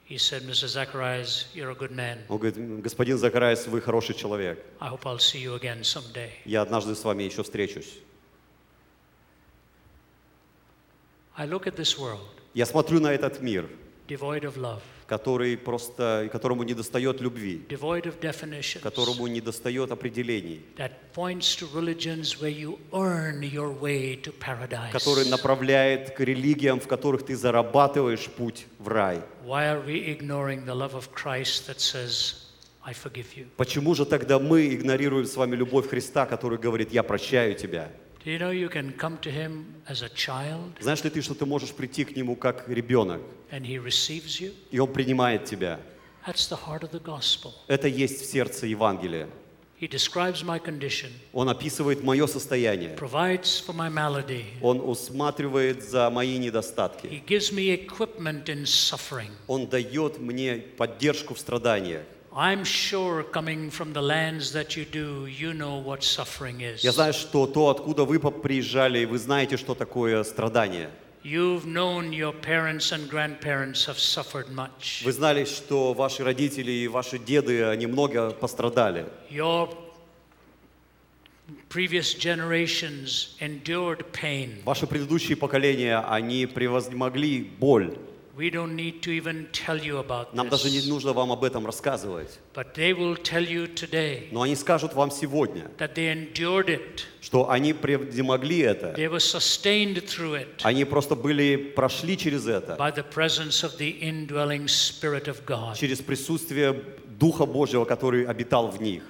He said, Mr. Zacharias, you're a good man. Он говорит, господин Закараис, вы хороший человек. I hope I'll see you again someday. Я однажды с вами еще встречусь. I look at this world Я смотрю на этот мир, devoid of love, который просто, которому любви, devoid of definitions, которому определений, way to paradise. который направляет к религиям, в которых ты зарабатываешь путь в рай. Почему же тогда мы игнорируем с вами любовь Христа, который говорит, я прощаю тебя? Do you know you can come to Him as a child Знаешь ли ты, что ты можешь прийти к Нему как ребенок, and He receives you? и Он принимает тебя? That's the heart of the gospel. Это есть в сердце Евангелия. He describes my condition, Он описывает мое состояние. provides for my malady. Он усматривает за мои недостатки. He gives me equipment in suffering. Он дает мне поддержку в страданиях. I'm sure coming from the lands that you do, you know what suffering is. Я знаю, что то, откуда вы приезжали, вы знаете, что такое страдание. You've known your parents and grandparents have suffered much. Вы знали, что ваши родители и ваши деды, они много пострадали. Your previous generations endured pain. Ваши предыдущие поколения, они превозмогли боль. We don't need to even tell you about Нам даже не this. нужно вам об этом рассказывать. But they will tell you today Но они скажут вам сегодня, that they endured it. что они превозмогли это. They were sustained through it Они просто были, прошли через это, by the presence of the indwelling Spirit of God. через присутствие Духа Божьего, который обитал в них.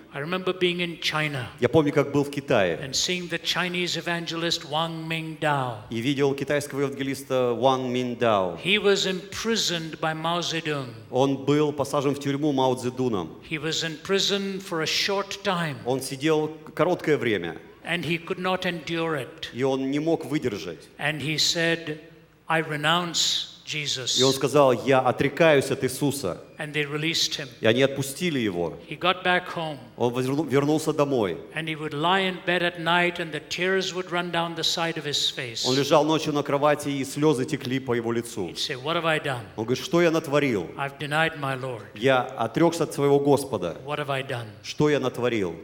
Я помню, как был в Китае and seeing the Chinese evangelist Wang Mingdao. и видел китайского евангелиста Ван Миндао. He was imprisoned by Mao Zedong. Он был посажен в тюрьму Мао Цзэдуном. He was in prison for a short time Он сидел короткое время, and he could not endure it. и он не мог выдержать. And he said, I renounce Jesus. И он сказал, я отрекаюсь от Иисуса. And they released him. И они отпустили его. He got back home Он вернулся домой. and he would lie in bed at night and the tears would run down the side of his face. Он лежал ночью на кровати, и слезы текли по его лицу. He'd say, What have I done? Он говорит, что я натворил? I've denied my Lord. Я отрекся от своего Господа. What have I done? Что я натворил?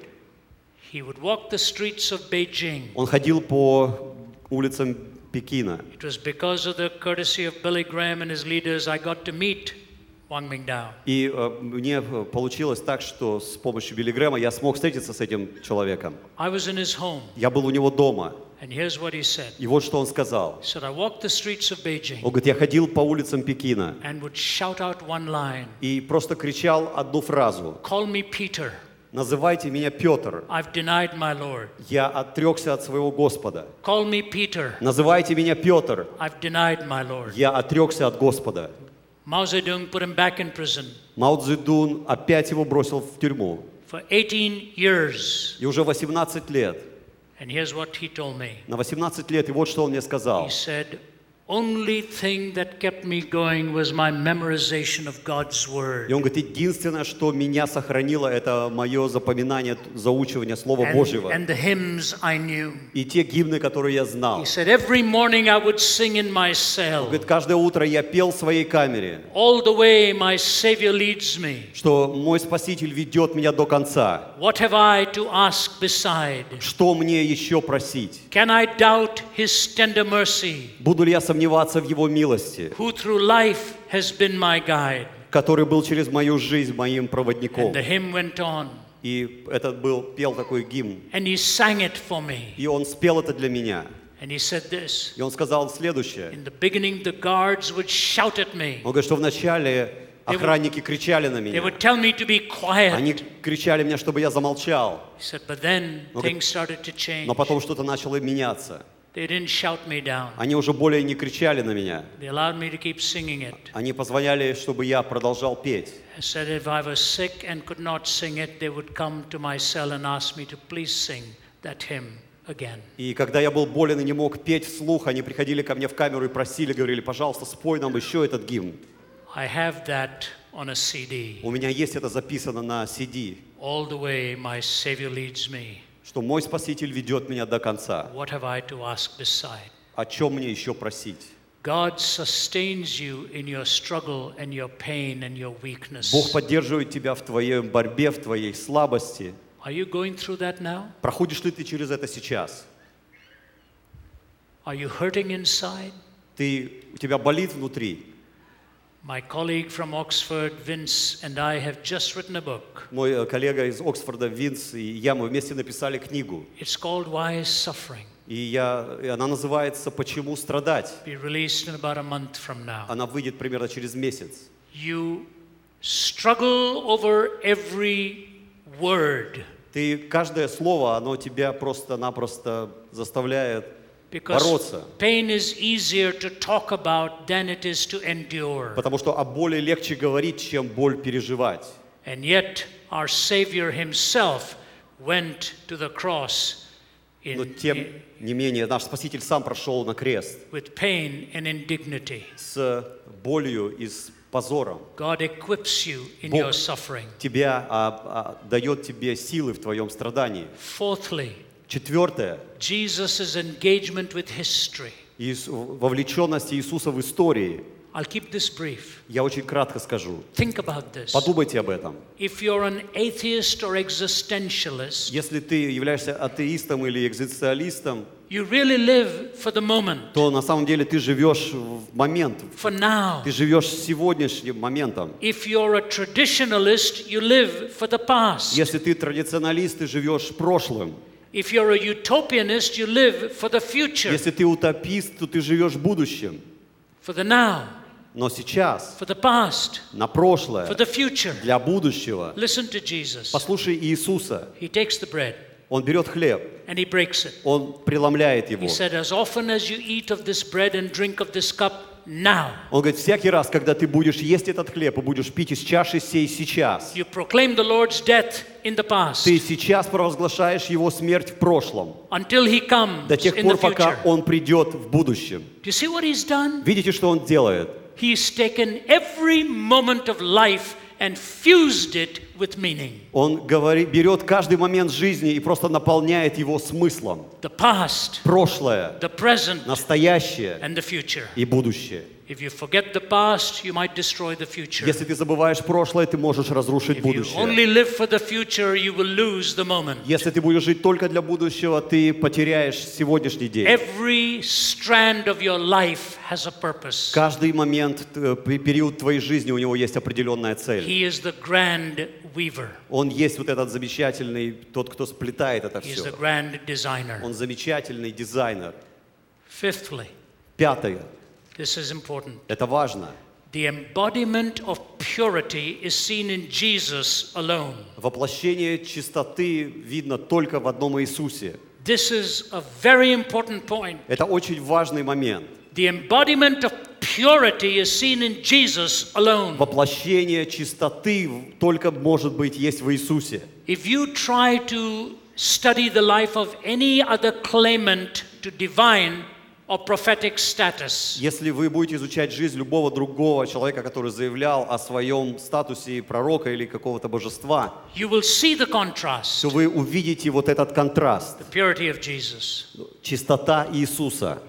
He would walk the streets of Beijing. Он ходил по улицам Пекина. It was because of the courtesy of Billy Graham and his leaders I got to meet Wang Mingdao. И э, мне э, получилось так, что с помощью Билли Грэма я смог встретиться с этим человеком. I was in his home, Я был у него дома. and here's what he said. И вот что он сказал. He said, I walked the streets of Он Beijing говорит, я ходил по улицам Пекина and would shout out one line и просто кричал одну фразу. Call me Peter. Называйте меня Петр. I've denied my Lord. Я отрекся от своего Господа. Call me Peter. Называйте меня Петр. I've denied my Lord. Я отрекся от Господа. Mao Zedong put him back in prison Мао Цзэдун опять его бросил в тюрьму. for 18 years. И уже 18 лет. And here's what he told me. На 18 лет, и вот что он мне сказал. He said, Only thing that kept me going was my memorization of God's И Word. он говорит, единственное, что меня сохранило, это мое запоминание, заучивание Слова And, Божьего. and the hymns I knew. И те гимны, которые я знал. He said, Every morning I would sing in my Он cell. говорит, каждое утро я пел в своей камере, All the way my Savior leads me. что мой Спаситель ведет меня до конца. What have I to ask beside? Что мне еще просить? Can I doubt His tender mercy, Буду ли я сомневаться в Его милости, who through life has been my guide? который был через мою жизнь моим проводником? And the hymn went on, И этот был, пел такой гимн. and he sang it for me. И он спел это для меня. And he said this И он сказал следующее. In the beginning, the guards would shout at me. Он говорит, что вначале охранники кричали на They меня. would tell me to be Они quiet. кричали мне, чтобы я замолчал. He said, but then things started to change. Но потом что-то начало меняться. They didn't shout me down. Они уже более не кричали на меня. They allowed me to keep singing it. Они позвоняли, чтобы я продолжал петь. I said if I was sick and could not sing it, they would come to my cell and ask me to please sing that hymn again. И когда я был болен и не мог петь вслух, они приходили ко мне в камеру и просили, говорили, пожалуйста, спой нам еще этот гимн. I have that on a CD. У меня есть это записано на CD, All the way my Savior leads me. Что мой Спаситель ведет меня до конца. What have I to ask beside? О чем мне еще просить? God sustains you in your struggle and your pain and your Бог поддерживает тебя в твоей борьбе, в твоей слабости. Are you going through that now? Проходишь ли ты через это сейчас? Are you hurting inside? Ты, у тебя болит внутри? My colleague from Oxford, Vince, and I have just written a book. Мой э, коллега из Оксфорда, Винс, и я, мы вместе написали книгу. It's called Why is Suffering? И, я, и она называется «Почему страдать?». Be released in about a month from now. Она выйдет примерно через месяц. You struggle over every word Ты каждое слово, оно тебя просто-напросто заставляет because бороться. pain is easier to talk about than it is to endure. Потому что о боли легче говорить, чем боль переживать. And yet, our Savior Himself went to the cross Но тем не менее, наш Спаситель сам прошел на крест with pain and indignity. с болью и с позором. God equips you in Бог- your suffering. Тебя а, а, дает тебе силы в твоем страдании. Fourthly, Четвертое. Jesus' engagement with history. Вовлеченность Иисуса в истории. I'll keep this brief. Я очень кратко скажу. Think about this. Подумайте об этом. If you're an atheist or existentialist, Если ты являешься атеистом или экзистенциалистом, you really live for the moment, то на самом деле ты живешь в момент. for now. Ты живешь сегодняшним моментом. If you're a traditionalist, you live for the past. Если ты традиционалист, ты живешь прошлым. If you're a utopianist, you live for the future, Если ты утопист, то ты живешь будущим. for the now. Но сейчас, for the past, на for прошлое, the future. для будущего, Listen to Jesus. послушай Иисуса. He takes the bread Он берет хлеб, and he breaks it. он преломляет его. He said, As often as you eat of this bread and drink of this cup, now Он говорит, всякий раз, когда ты будешь есть этот хлеб и будешь пить из чаши сей сейчас, you proclaim the Lord's death in the past ты сейчас провозглашаешь его смерть в прошлом, until he comes до тех in пор, the пока future. он придет в будущем. Do you see what he's done? Видите, что он делает? He's taken every moment of life and fused it with meaning. Он говорит, берет каждый момент жизни и просто наполняет его смыслом. The past, Прошлое, the present, настоящее and the future. и будущее. If you forget the past, you might destroy the future. Если ты забываешь прошлое, ты можешь разрушить If you будущее. only live for the future, you will lose the moment. Если ты будешь жить только для будущего, ты потеряешь сегодняшний день. Every strand of your life has a purpose. Каждый момент, э, пе- период твоей жизни, у него есть определенная цель. He is the grand weaver. Он есть вот этот замечательный, тот, кто сплетает это все. the grand designer. Он замечательный дизайнер. Fifthly, Пятое. this is important. Это важно. The embodiment of purity is seen in Jesus alone. Воплощение чистоты видно только в одном Иисусе. This is a very important point. Это очень важный момент. The embodiment of purity is seen in Jesus alone. Воплощение чистоты только может быть есть в Иисусе. If you try to study the life of any other claimant to divine or prophetic status, Если вы будете изучать жизнь любого другого человека, который заявлял о своем статусе пророка или какого-то божества, you will see the contrast. то вы увидите вот этот контраст. The purity of Jesus. Чистота Иисуса.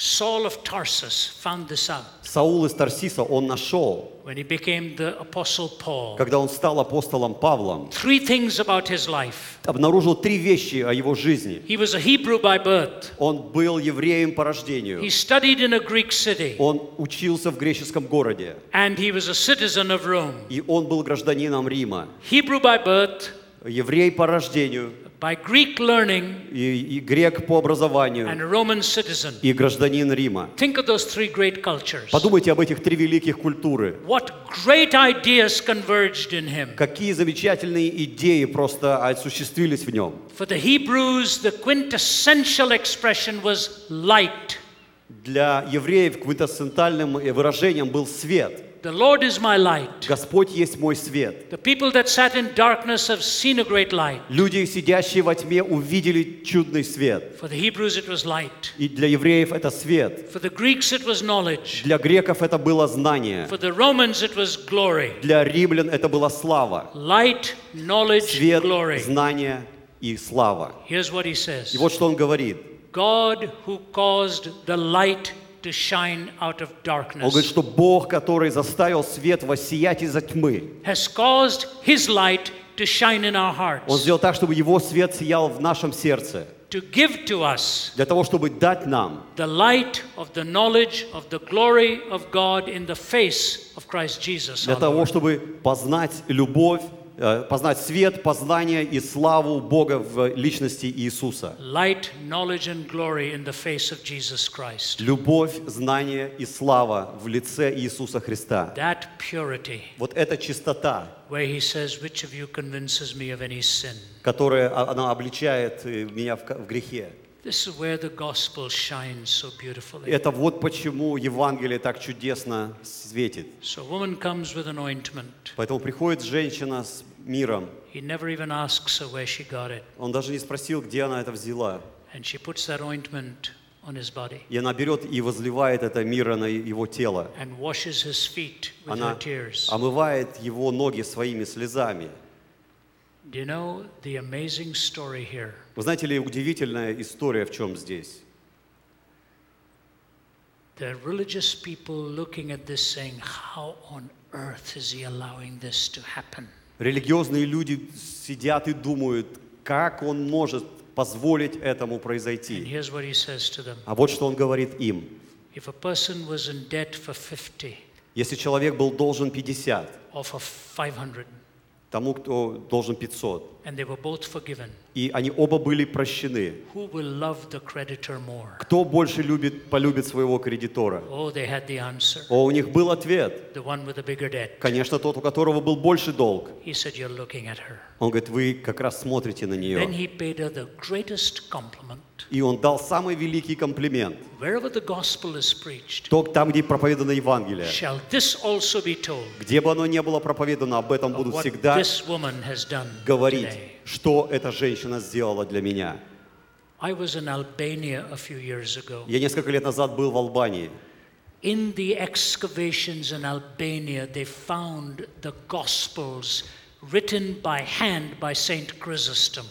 Saul of Tarsus found this out Саул из Тарсиса он нашел, when he became the Apostle Paul. когда он стал апостолом Павлом, Three things about his life. обнаружил три вещи о его жизни. He was a Hebrew by birth. Он был евреем по рождению. He studied in a Greek city. Он учился в греческом городе. And he was a citizen of Rome. И он был гражданином Рима. Hebrew by birth, Еврей по рождению, by Greek learning, и, и грек по образованию, and a Roman citizen. и гражданин Рима. Think of those three great cultures. Подумайте об этих три великих культуры. What great ideas converged in him. Какие замечательные идеи просто осуществились в нем. For the Hebrews, the quintessential expression was light. Для евреев квинтэссентальным выражением был свет. The Lord is my light. Господь есть мой свет. The people that sat in darkness have seen a great light. Люди, сидящие во тьме, увидели чудный свет. For the Hebrews, it was light. И для евреев это свет. For the Greeks, it was knowledge. Для греков это было знание. For the Romans, it was glory. Для римлян это была слава. Light, knowledge, Свет, glory. знание и слава. Here's what he says И вот что он говорит. God who caused the light to shine out of Он говорит, darkness что Бог, который заставил свет воссиять из-за тьмы, has caused his light to shine in our Он hearts, сделал так, чтобы Его свет сиял в нашем сердце, to give to us для того, чтобы дать нам the light of the knowledge of the glory of God in the face of Christ Jesus. для того, чтобы познать любовь, познать свет, познание и славу Бога в личности Иисуса. Light, knowledge, and glory in the face of Jesus Christ. Любовь, знание и слава в лице Иисуса Христа. That purity, Вот эта чистота, where he says, Which of you convinces me of any sin? которая а- она обличает э, меня в грехе. This is where the gospel shines so beautifully. Это вот почему Евангелие так чудесно светит. So, woman comes with an ointment. Поэтому приходит женщина с миром. He never even asks her where she got it. Он даже не спросил, где она это взяла. And she puts that ointment on his body И она берет и возливает это мира на его тело. Она омывает его ноги своими слезами. Вы знаете ли, удивительная история в чем здесь? The religious people looking at this saying, How on earth is he allowing this to happen? Религиозные люди сидят и думают, как он может позволить этому произойти. А вот что он говорит им. If a person was in debt for 50 Если человек был должен 50, or for 500, тому, кто должен 500, и они оба были прощены. Кто больше любит, полюбит своего кредитора? Oh, they had the answer. О, у них был ответ. Конечно, тот, у которого был больше долг. Said. Он говорит, вы как раз смотрите на нее. И он дал самый великий комплимент. То, там, где проповедано Евангелие. Где бы оно ни было проповедано, об этом будут всегда говорить. Что эта женщина сделала для меня. I was in Albania a few years ago. Я несколько лет назад был в Албании. In the excavations in Albania, they found the Gospels written by hand by Saint Chrysostom.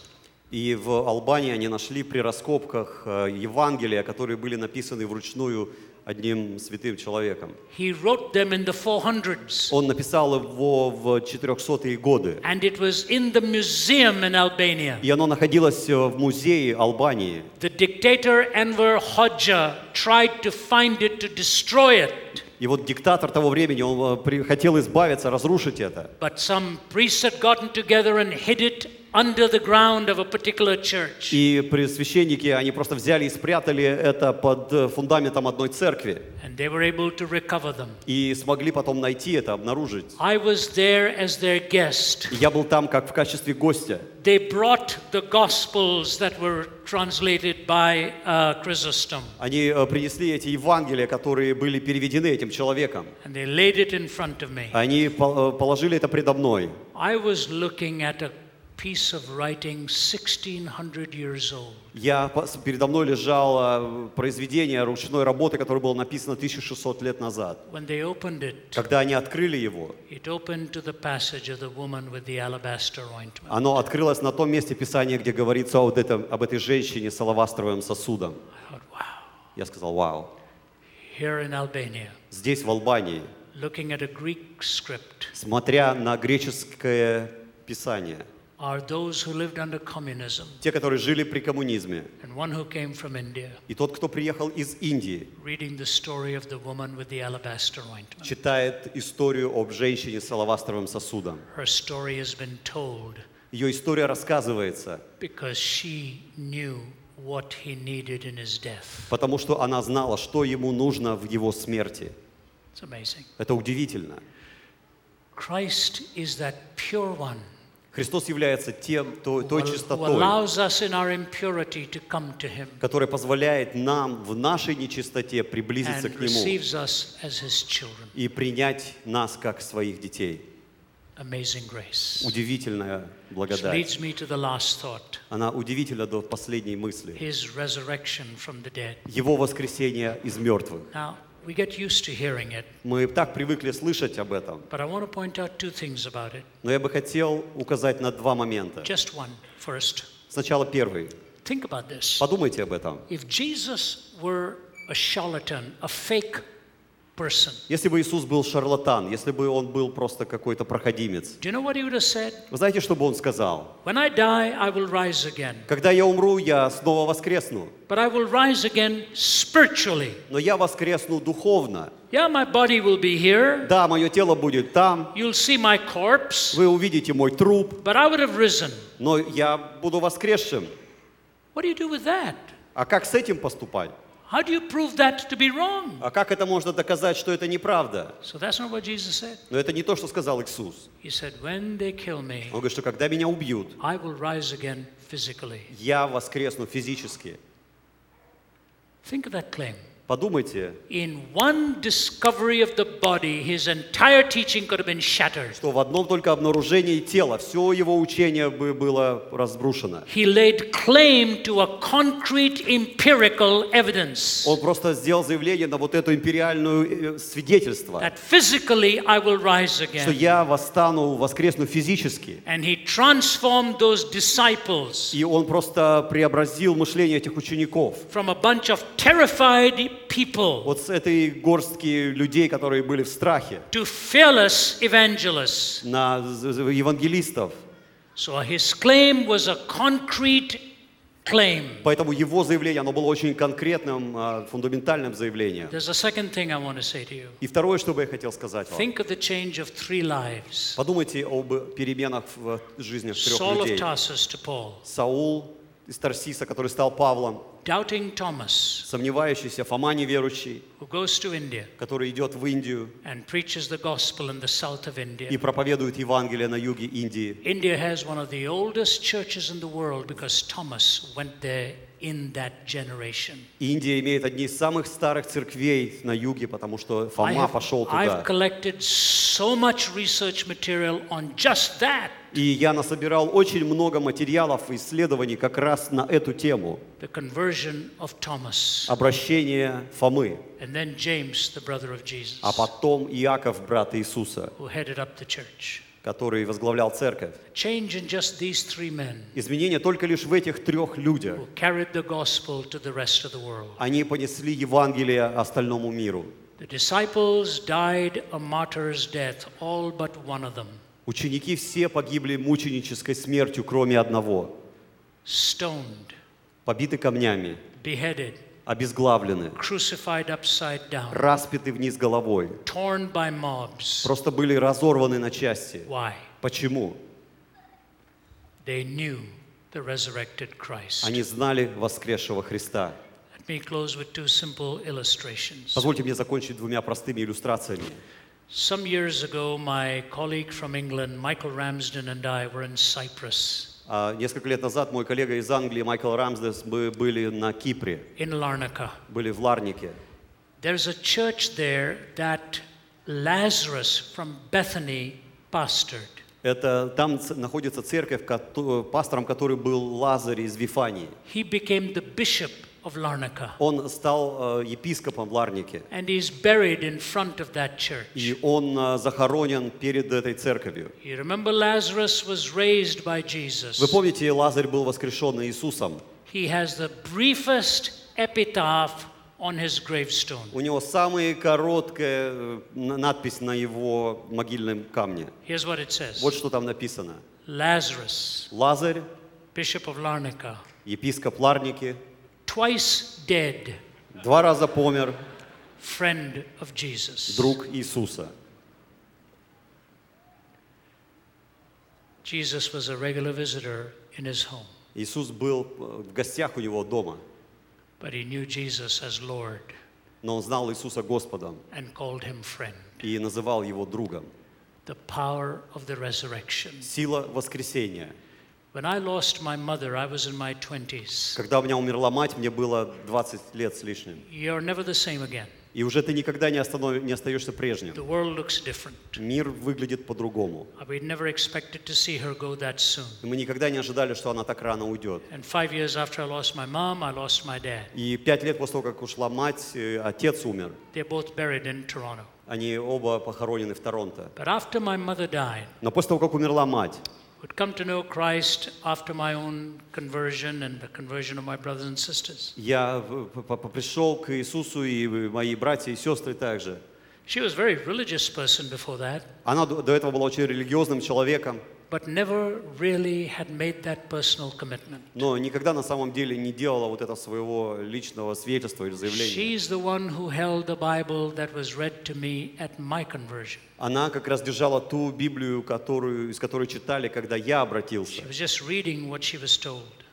И в Албании они нашли при раскопках э, Евангелия, которые были написаны вручную одним святым человеком. He wrote them in the 400s, Он написал его в 400-е годы. and it was in the museum in Albania. И оно находилось э, в музее Албании. The dictator Enver Hoxha tried to find it to destroy it, И вот диктатор того времени, он э, при- хотел избавиться, разрушить это. but some priests had gotten together and hid it under the ground of a particular church. И священники, они просто взяли и спрятали это под э, фундаментом одной церкви. And they were able to recover them. И смогли потом найти это, обнаружить. I was there as their guest. Я был там как в качестве гостя. They brought the Gospels that were translated by uh, Chrysostom, Они э, принесли эти Евангелия, которые были переведены этим человеком. and they laid it in front of me. Они по- положили это предо мной. I was looking at a piece of writing 1600 years old. Я, передо мной лежало произведение ручной работы, которое было написано 1600 лет назад. When they opened it, Когда они открыли его, it opened to the passage of the woman with the alabaster ointment. оно открылось на том месте Писания, где говорится о вот этом, об этой женщине с алавастровым сосудом. I thought, wow. Я сказал, вау. Here in Albania, Здесь, в Албании, looking at a Greek script, смотря на греческое Писание, are those who lived under communism те, которые жили при коммунизме, and one who came from India, и тот, кто приехал из Индии, reading the story of the woman with the alabaster ointment. читает историю об женщине с алавастровым сосудом. Her story has been told Ее история рассказывается, because she knew what he needed in his death. потому что она знала, что ему нужно в его смерти. It's amazing. Это удивительно. Christ is that pure one Христос является тем, той, той чистотой, которая позволяет нам в нашей нечистоте приблизиться к Нему и принять нас как своих детей. Удивительная благодать. Она удивительна до последней мысли. Его воскресение из мертвых. Now, we get used to hearing it, Мы так привыкли слышать об этом. but I want to point out two things about it. Но я бы хотел указать на два момента. Just one first. Сначала первый. Think about this. Подумайте об этом. If Jesus were a charlatan, a fake person, Если бы Иисус был шарлатан, если бы он был просто какой-то проходимец, do you know what he would have said? вы знаете, что бы он сказал? When I die, I will rise again. Когда я умру, я снова воскресну. But I will rise again spiritually. Но я воскресну духовно. Yeah, my body will be here. Да, мое тело будет там, You'll see my corpse. вы увидите мой труп, But I would have risen. но я буду воскресшим. What do you do with that? А как с этим поступать? How do you prove that to be wrong? А как это можно доказать, что это неправда? So that's not what Jesus said. Но это не то, что сказал Иисус. He said, When they kill me, Он говорит, что когда меня убьют, I will rise again physically. я воскресну физически. Think of that claim. Подумайте, In one discovery of the body, his entire teaching could have been shattered. что в одном только обнаружении тела все его учение бы было разбрушено. He laid claim to a concrete empirical evidence Он просто сделал заявление на вот эту империальную э, свидетельство, that physically I will rise что again. я восстану, воскресну физически. And he transformed those disciples И он просто преобразил мышление этих учеников. from a bunch of terrified people Вот с этой горстки людей, которые были в страхе, to fearless evangelists. на евангелистов. So his claim was a concrete claim. Поэтому его заявление, оно было очень конкретным, а, фундаментальным заявлением. There's a second thing I want to say to you. И второе, что бы я хотел сказать вам. Think of the change of three lives Подумайте об переменах в жизнях трех Saul of людей. Tarsus to Paul, Саул из Тарсиса, который стал Павлом, doubting Thomas, сомневающийся, Фома неверующий, who goes to India который идет в Индию and preaches the gospel in the south of India. и проповедует Евангелие на юге Индии. India has one of the oldest churches in the world because Thomas went there in that generation. Индия имеет одни из самых старых церквей на юге, потому что Фома have, пошел I've туда. collected so much research material on just that. И я насобирал очень много материалов и исследований как раз на эту тему. The conversion of Thomas. Обращение Фомы, And then James, the brother of Jesus, а потом Иаков, брат Иисуса, who headed up the church. Который возглавлял церковь. Изменения только лишь в этих трех людях. Они понесли Евангелие остальному миру. Ученики все погибли мученической смертью, кроме одного. Побиты камнями, beheaded, обезглавлены, распяты вниз головой. Просто были разорваны на части. Почему? Они знали воскресшего Христа. Позвольте мне закончить двумя простыми иллюстрациями. Some years ago, my colleague from England, Michael Ramsden, and I were in Cyprus, А, Несколько лет назад мой коллега из Англии Майкл Рамсдес мы были на Кипре, in Larnaca. были в Ларнике. There's a church there that Lazarus from Bethany pastored. Это там находится церковь, пастором которой был Лазарь из Вифании. He became the bishop of Larnaca, Он стал э, епископом в Ларнике. and he's buried in front of that church. И он э, захоронен перед этой церковью. You remember Lazarus was raised by Jesus. Вы помните, Лазарь был воскрешен Иисусом. He has the briefest epitaph on his gravestone. У него самая короткая э, на- надпись на его могильном камне. Here's what it says Вот что там написано. Lazarus, Лазарь, bishop of Larnaca, епископ Ларники, twice dead, два раза помер, friend of Jesus. друг Иисуса. Jesus was a regular visitor in his home, Иисус был э, в гостях у него дома, but he knew Jesus as Lord но он знал Иисуса Господом and called him friend. и называл его другом. The power of the resurrection. Сила воскресения. Когда у меня умерла мать, мне было 20 лет с лишним. You're never the same again. И уже ты никогда не, останов... не остаешься прежним. The world looks different. Мир выглядит по-другому. Мы никогда не ожидали, что она так рано уйдет. And five years after I lost my mom, I lost my dad. И пять лет после того, как ушла мать, э, отец умер. They're both buried in Toronto. Они оба похоронены в Торонто. But after my mother died, Но после того, как умерла мать, would come to know Christ after my own conversion and the conversion of my brothers and sisters. я в- п- п- пришел к Иисусу, и мои братья и сестры также. She was a very religious person before that, Она до до этого была очень религиозным человеком, But never really had made that personal commitment. но никогда на самом деле не делала вот этого своего личного свидетельства или заявления. She's the one who held the Bible that was read to me at my conversion. Она как раз держала ту Библию, которую, из которой читали, когда я обратился.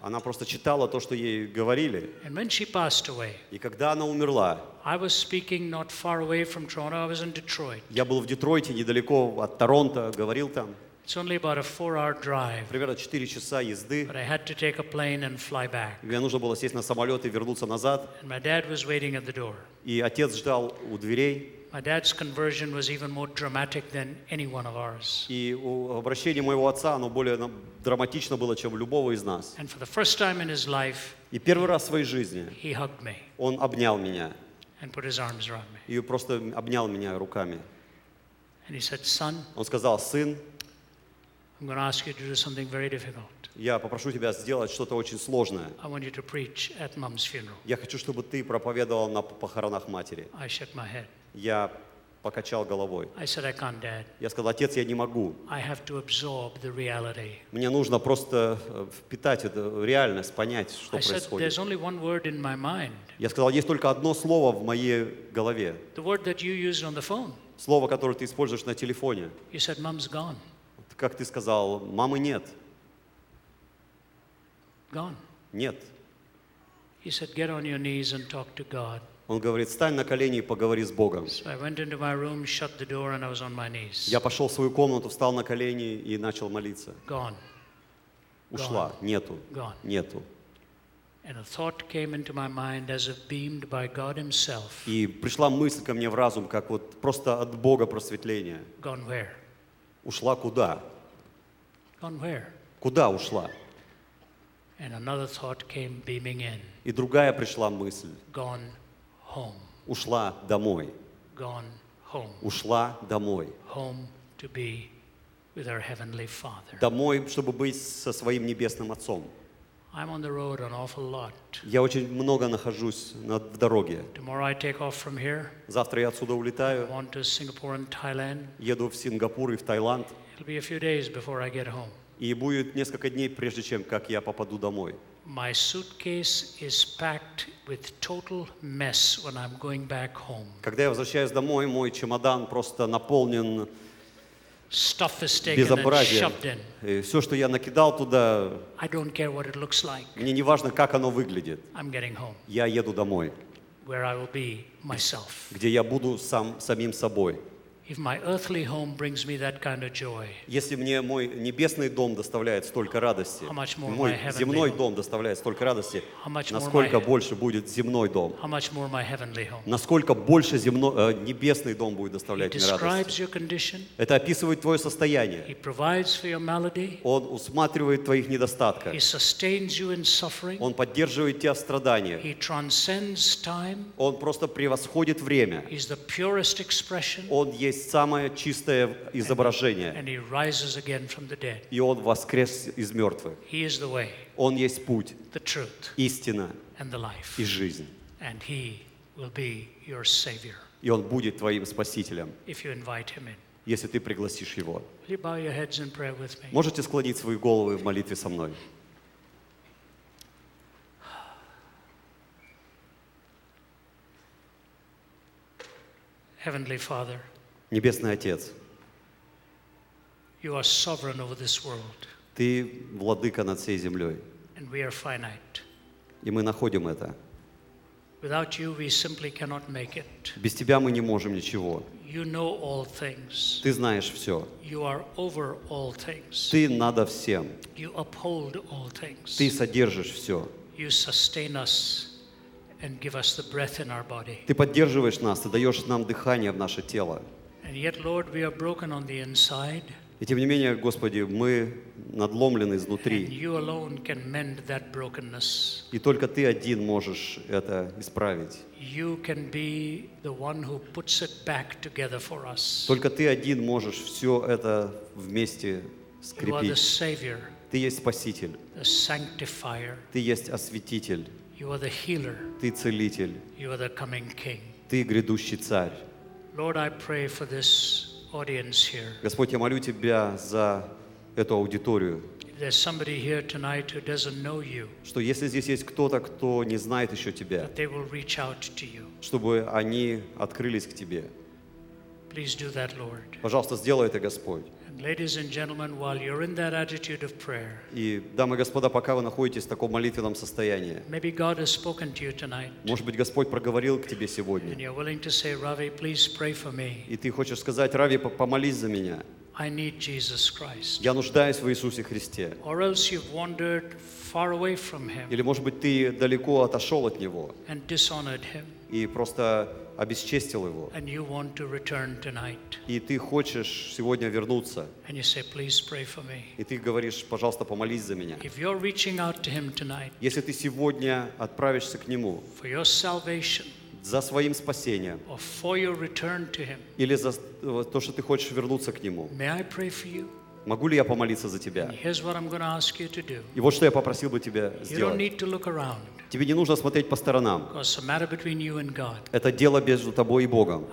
Она просто читала то, что ей говорили. And when she passed away, И когда она умерла, I was speaking not far away from Toronto, I was in Detroit. я был в Детройте, недалеко от Торонто, говорил там. It's only about a four hour drive, Примерно 4 часа езды. but I had to take a plane and fly back. Мне нужно было сесть на самолет и вернуться назад. And my dad was waiting at the door. И отец ждал у дверей. My dad's conversion was even more dramatic than any one of ours. И обращение моего отца, оно более ну, драматично было, чем любого из нас. And for the first time in his life, И первый раз в своей жизни he hugged me он обнял меня. and put his arms around me. И просто обнял меня руками. And he said, Son, Он сказал, сын, I'm going to ask you to do something very difficult. я попрошу тебя сделать что-то очень сложное. I want you to preach at mom's funeral. Я хочу, чтобы ты проповедовал на похоронах матери. I shook my head. Я покачал головой. I said, I can't, Dad. Я сказал, отец, я не могу. I have to absorb the reality. Мне нужно просто э, впитать эту реальность, понять, что I said, происходит. there's only one word in my mind. Я сказал, есть только одно слово в моей голове. The word that you used on the phone. Слово, которое ты используешь на телефоне. You said, Mom's gone. Как ты сказал, мамы нет. Gone. Нет. He said, get on your knees and talk to God. Он говорит, стань на колени и поговори с Богом. Я пошел в свою комнату, встал на колени и начал молиться. Gone. Ушла. Нету. Gone. Нету. И пришла мысль ко мне в разум, как вот просто от Бога просветление. Gone where? Ушла куда? Gone where? Куда ушла? And another thought came beaming in. И другая пришла мысль. Gone home. Ушла домой. Gone home. Ушла домой. Home to be with our Heavenly Father. Домой, чтобы быть со своим небесным Отцом. I'm on the road an awful lot. Я очень много нахожусь на, в дороге. Tomorrow I take off from here. Завтра я отсюда улетаю, on to Singapore and Thailand. еду в Сингапур и в Таиланд. It'll be a few days before I get home. И будет несколько дней, прежде чем как я попаду домой. My suitcase is packed with total mess when I'm going back home. Когда я возвращаюсь домой, мой чемодан просто наполнен In. И все, что я накидал туда, I don't care what it looks like. мне не важно, как оно выглядит. I'm getting home Я еду домой, где я буду сам, самим собой. If my earthly home brings me that kind of joy, Если мне мой небесный дом доставляет столько радости, мой земной дом доставляет столько радости, How much more насколько больше будет земной дом, how much more my heavenly home? насколько больше земно, э, небесный дом будет доставлять мне радость. describes your condition. Это описывает твое состояние. He provides for your malady. Он усматривает твоих недостатков. He sustains you in suffering. Он поддерживает тебя в страданиях. He transcends time. Он просто превосходит время. He's the purest expression. Он есть самое чистое изображение. И Он воскрес из мертвых. Он есть путь, истина и жизнь. И Он будет твоим спасителем, если ты пригласишь Его. Можете склонить свои головы в молитве со мной? Heavenly Father, Небесный Отец, you are sovereign over this world, Ты владыка над всей землей, and we are finite. и мы находим это. Without you, we simply cannot make it. Без Тебя мы не можем ничего. You know all things. Ты знаешь все. You are over all things. Ты надо всем. You uphold all things. Ты содержишь все. You sustain us and give us the breath in our body. Ты поддерживаешь нас, Ты даешь нам дыхание в наше тело. And yet, Lord, we are broken on the inside, И тем не менее, Господи, мы надломлены изнутри. И только Ты один можешь это исправить. Только Ты один можешь все это вместе скрепить. Ты есть Спаситель. Ты есть Осветитель. Ты Целитель. Ты грядущий Царь. Lord, I pray for this audience here. Господь, я молю Тебя за эту аудиторию, If there's somebody here tonight who doesn't know you, что если здесь есть кто-то, кто не знает еще Тебя, that they will reach out to you. чтобы они открылись к Тебе. Please do that, Lord. Пожалуйста, сделай это, Господь. And ladies and gentlemen, while you're in that attitude of prayer, И, дамы и господа, пока вы находитесь в таком молитвенном состоянии, maybe God has spoken to you tonight, может быть, Господь проговорил к тебе сегодня, и ты хочешь сказать, Рави, по- помолись за меня. I need Jesus Christ. Я нуждаюсь в Иисусе Христе. Or else you've wandered far away from Him Или, может быть, ты далеко отошел от Него and dishonored Him, и просто обесчестил Его. and you want to return tonight. И ты хочешь сегодня вернуться, And you say, Please pray for me. и ты говоришь, пожалуйста, помолись за меня. If you're reaching out to Him tonight Если ты сегодня отправишься к Нему for your salvation за своим спасением или за э, то, что ты хочешь вернуться к Нему, могу ли я помолиться за тебя? И вот что я попросил бы тебя сделать. Тебе не нужно смотреть по сторонам. Это дело между тобой и Богом.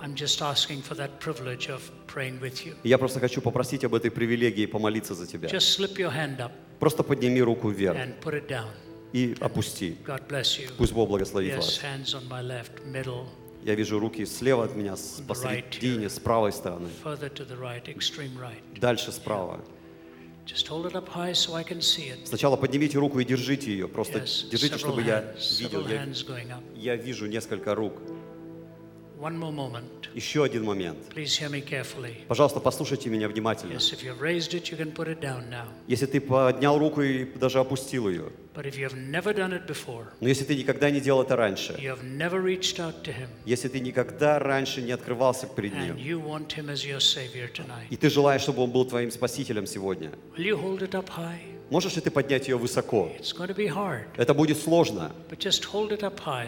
Я просто хочу попросить об этой привилегии помолиться за тебя. Просто подними руку вверх и опусти. Пусть Бог благословит вас. Я вижу руки слева от меня, посередине, с правой стороны. Дальше справа. Сначала поднимите руку и держите ее. Просто держите, чтобы я видел. Я, я вижу несколько рук. One more moment. Еще один момент. Please hear me carefully. Пожалуйста, послушайте меня внимательно. Yes, if you've raised it, you can put it down now. Если ты поднял руку и даже опустил ее, But if you have never done it before, но если ты никогда не делал это раньше, you have never reached out to Him, если ты никогда раньше не открывался перед and Ним, you want Him as your Savior tonight, и ты желаешь, чтобы Он был твоим спасителем сегодня, will you hold it up high? можешь ли ты поднять ее высоко? Это будет сложно,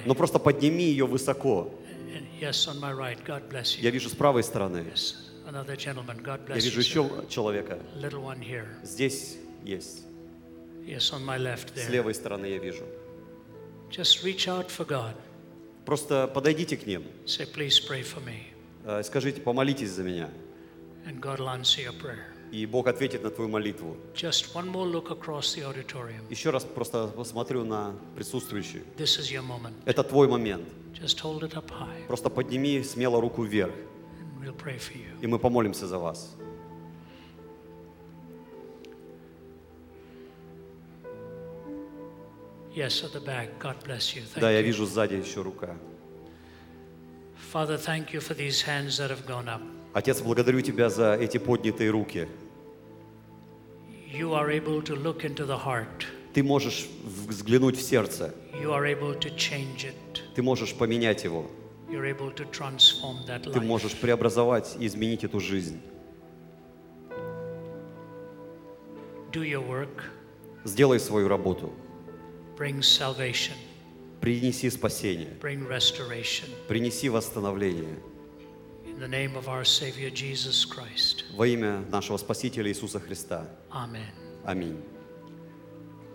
но просто подними ее высоко. And yes, on my right, God bless you. Я вижу с правой стороны. Yes, another gentleman, God Я вижу you. еще человека. Здесь есть. С левой стороны я вижу. Просто подойдите к ним. Э, Скажите, помолитесь за меня. И Бог ответит на твою молитву. Just one more look across the auditorium. Еще раз просто посмотрю на присутствующих. This is your moment. Это твой момент. Just hold it up high, Просто подними смело руку вверх, and we'll pray for you. и мы помолимся за вас. Yes, at the back. God bless you. Thank Да, я вижу сзади еще рука. Father, thank you for these hands that have gone up. Отец, благодарю Тебя за эти поднятые руки. You are able to look into the heart. Ты можешь взглянуть в сердце, You are able to change it. ты можешь поменять его, You're able to transform that ты life. можешь преобразовать и изменить эту жизнь. Do your work. Сделай свою работу, Bring salvation. принеси спасение, Bring restoration. принеси восстановление In the name of our Savior Jesus Christ. во имя нашего Спасителя Иисуса Христа. Amen. Аминь.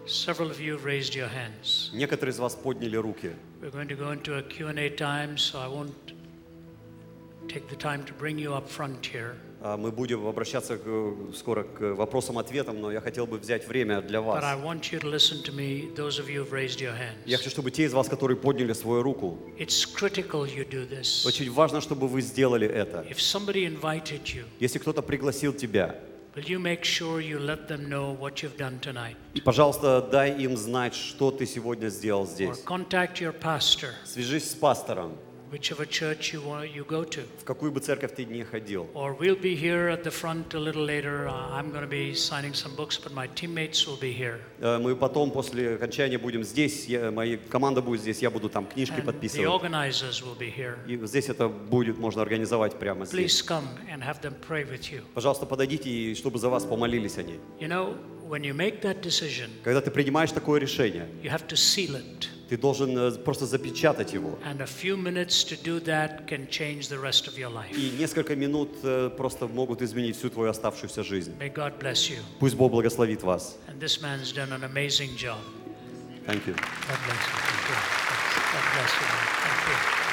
Several of you have raised your hands. Некоторые из вас подняли руки. We're going to go into a Q&A time, so I won't take the time to bring you up front here. А, Мы будем обращаться к- скоро к вопросам-ответам, но я хотел бы взять время для вас. Я хочу, чтобы те из вас, которые подняли свою руку, очень важно, чтобы вы сделали это. Если кто-то пригласил тебя, will you make sure you let them know what you've done tonight? и, пожалуйста, дай им знать, что ты сегодня сделал Or здесь. contact your pastor, Свяжись с пастором, whichever church you, want, you go to. в какую бы церковь ты ни ходил. Or we'll be here at the front a little later. Uh, I'm going to be signing some books, but my teammates will be here. Э, Мы потом, после окончания, будем здесь, моя команда будет здесь, я буду там книжки the подписывать. organizers will be here. И здесь это будет, можно организовать прямо здесь. Please come and have them pray with you. Пожалуйста, подойдите, и чтобы за вас помолились они. You know, when you make that decision, Когда ты принимаешь такое решение, you have to seal it. Ты должен э, просто запечатать его. И несколько минут э, просто могут изменить всю твою оставшуюся жизнь. Пусть Бог благословит вас. You. God bless you. God bless you. Thank you.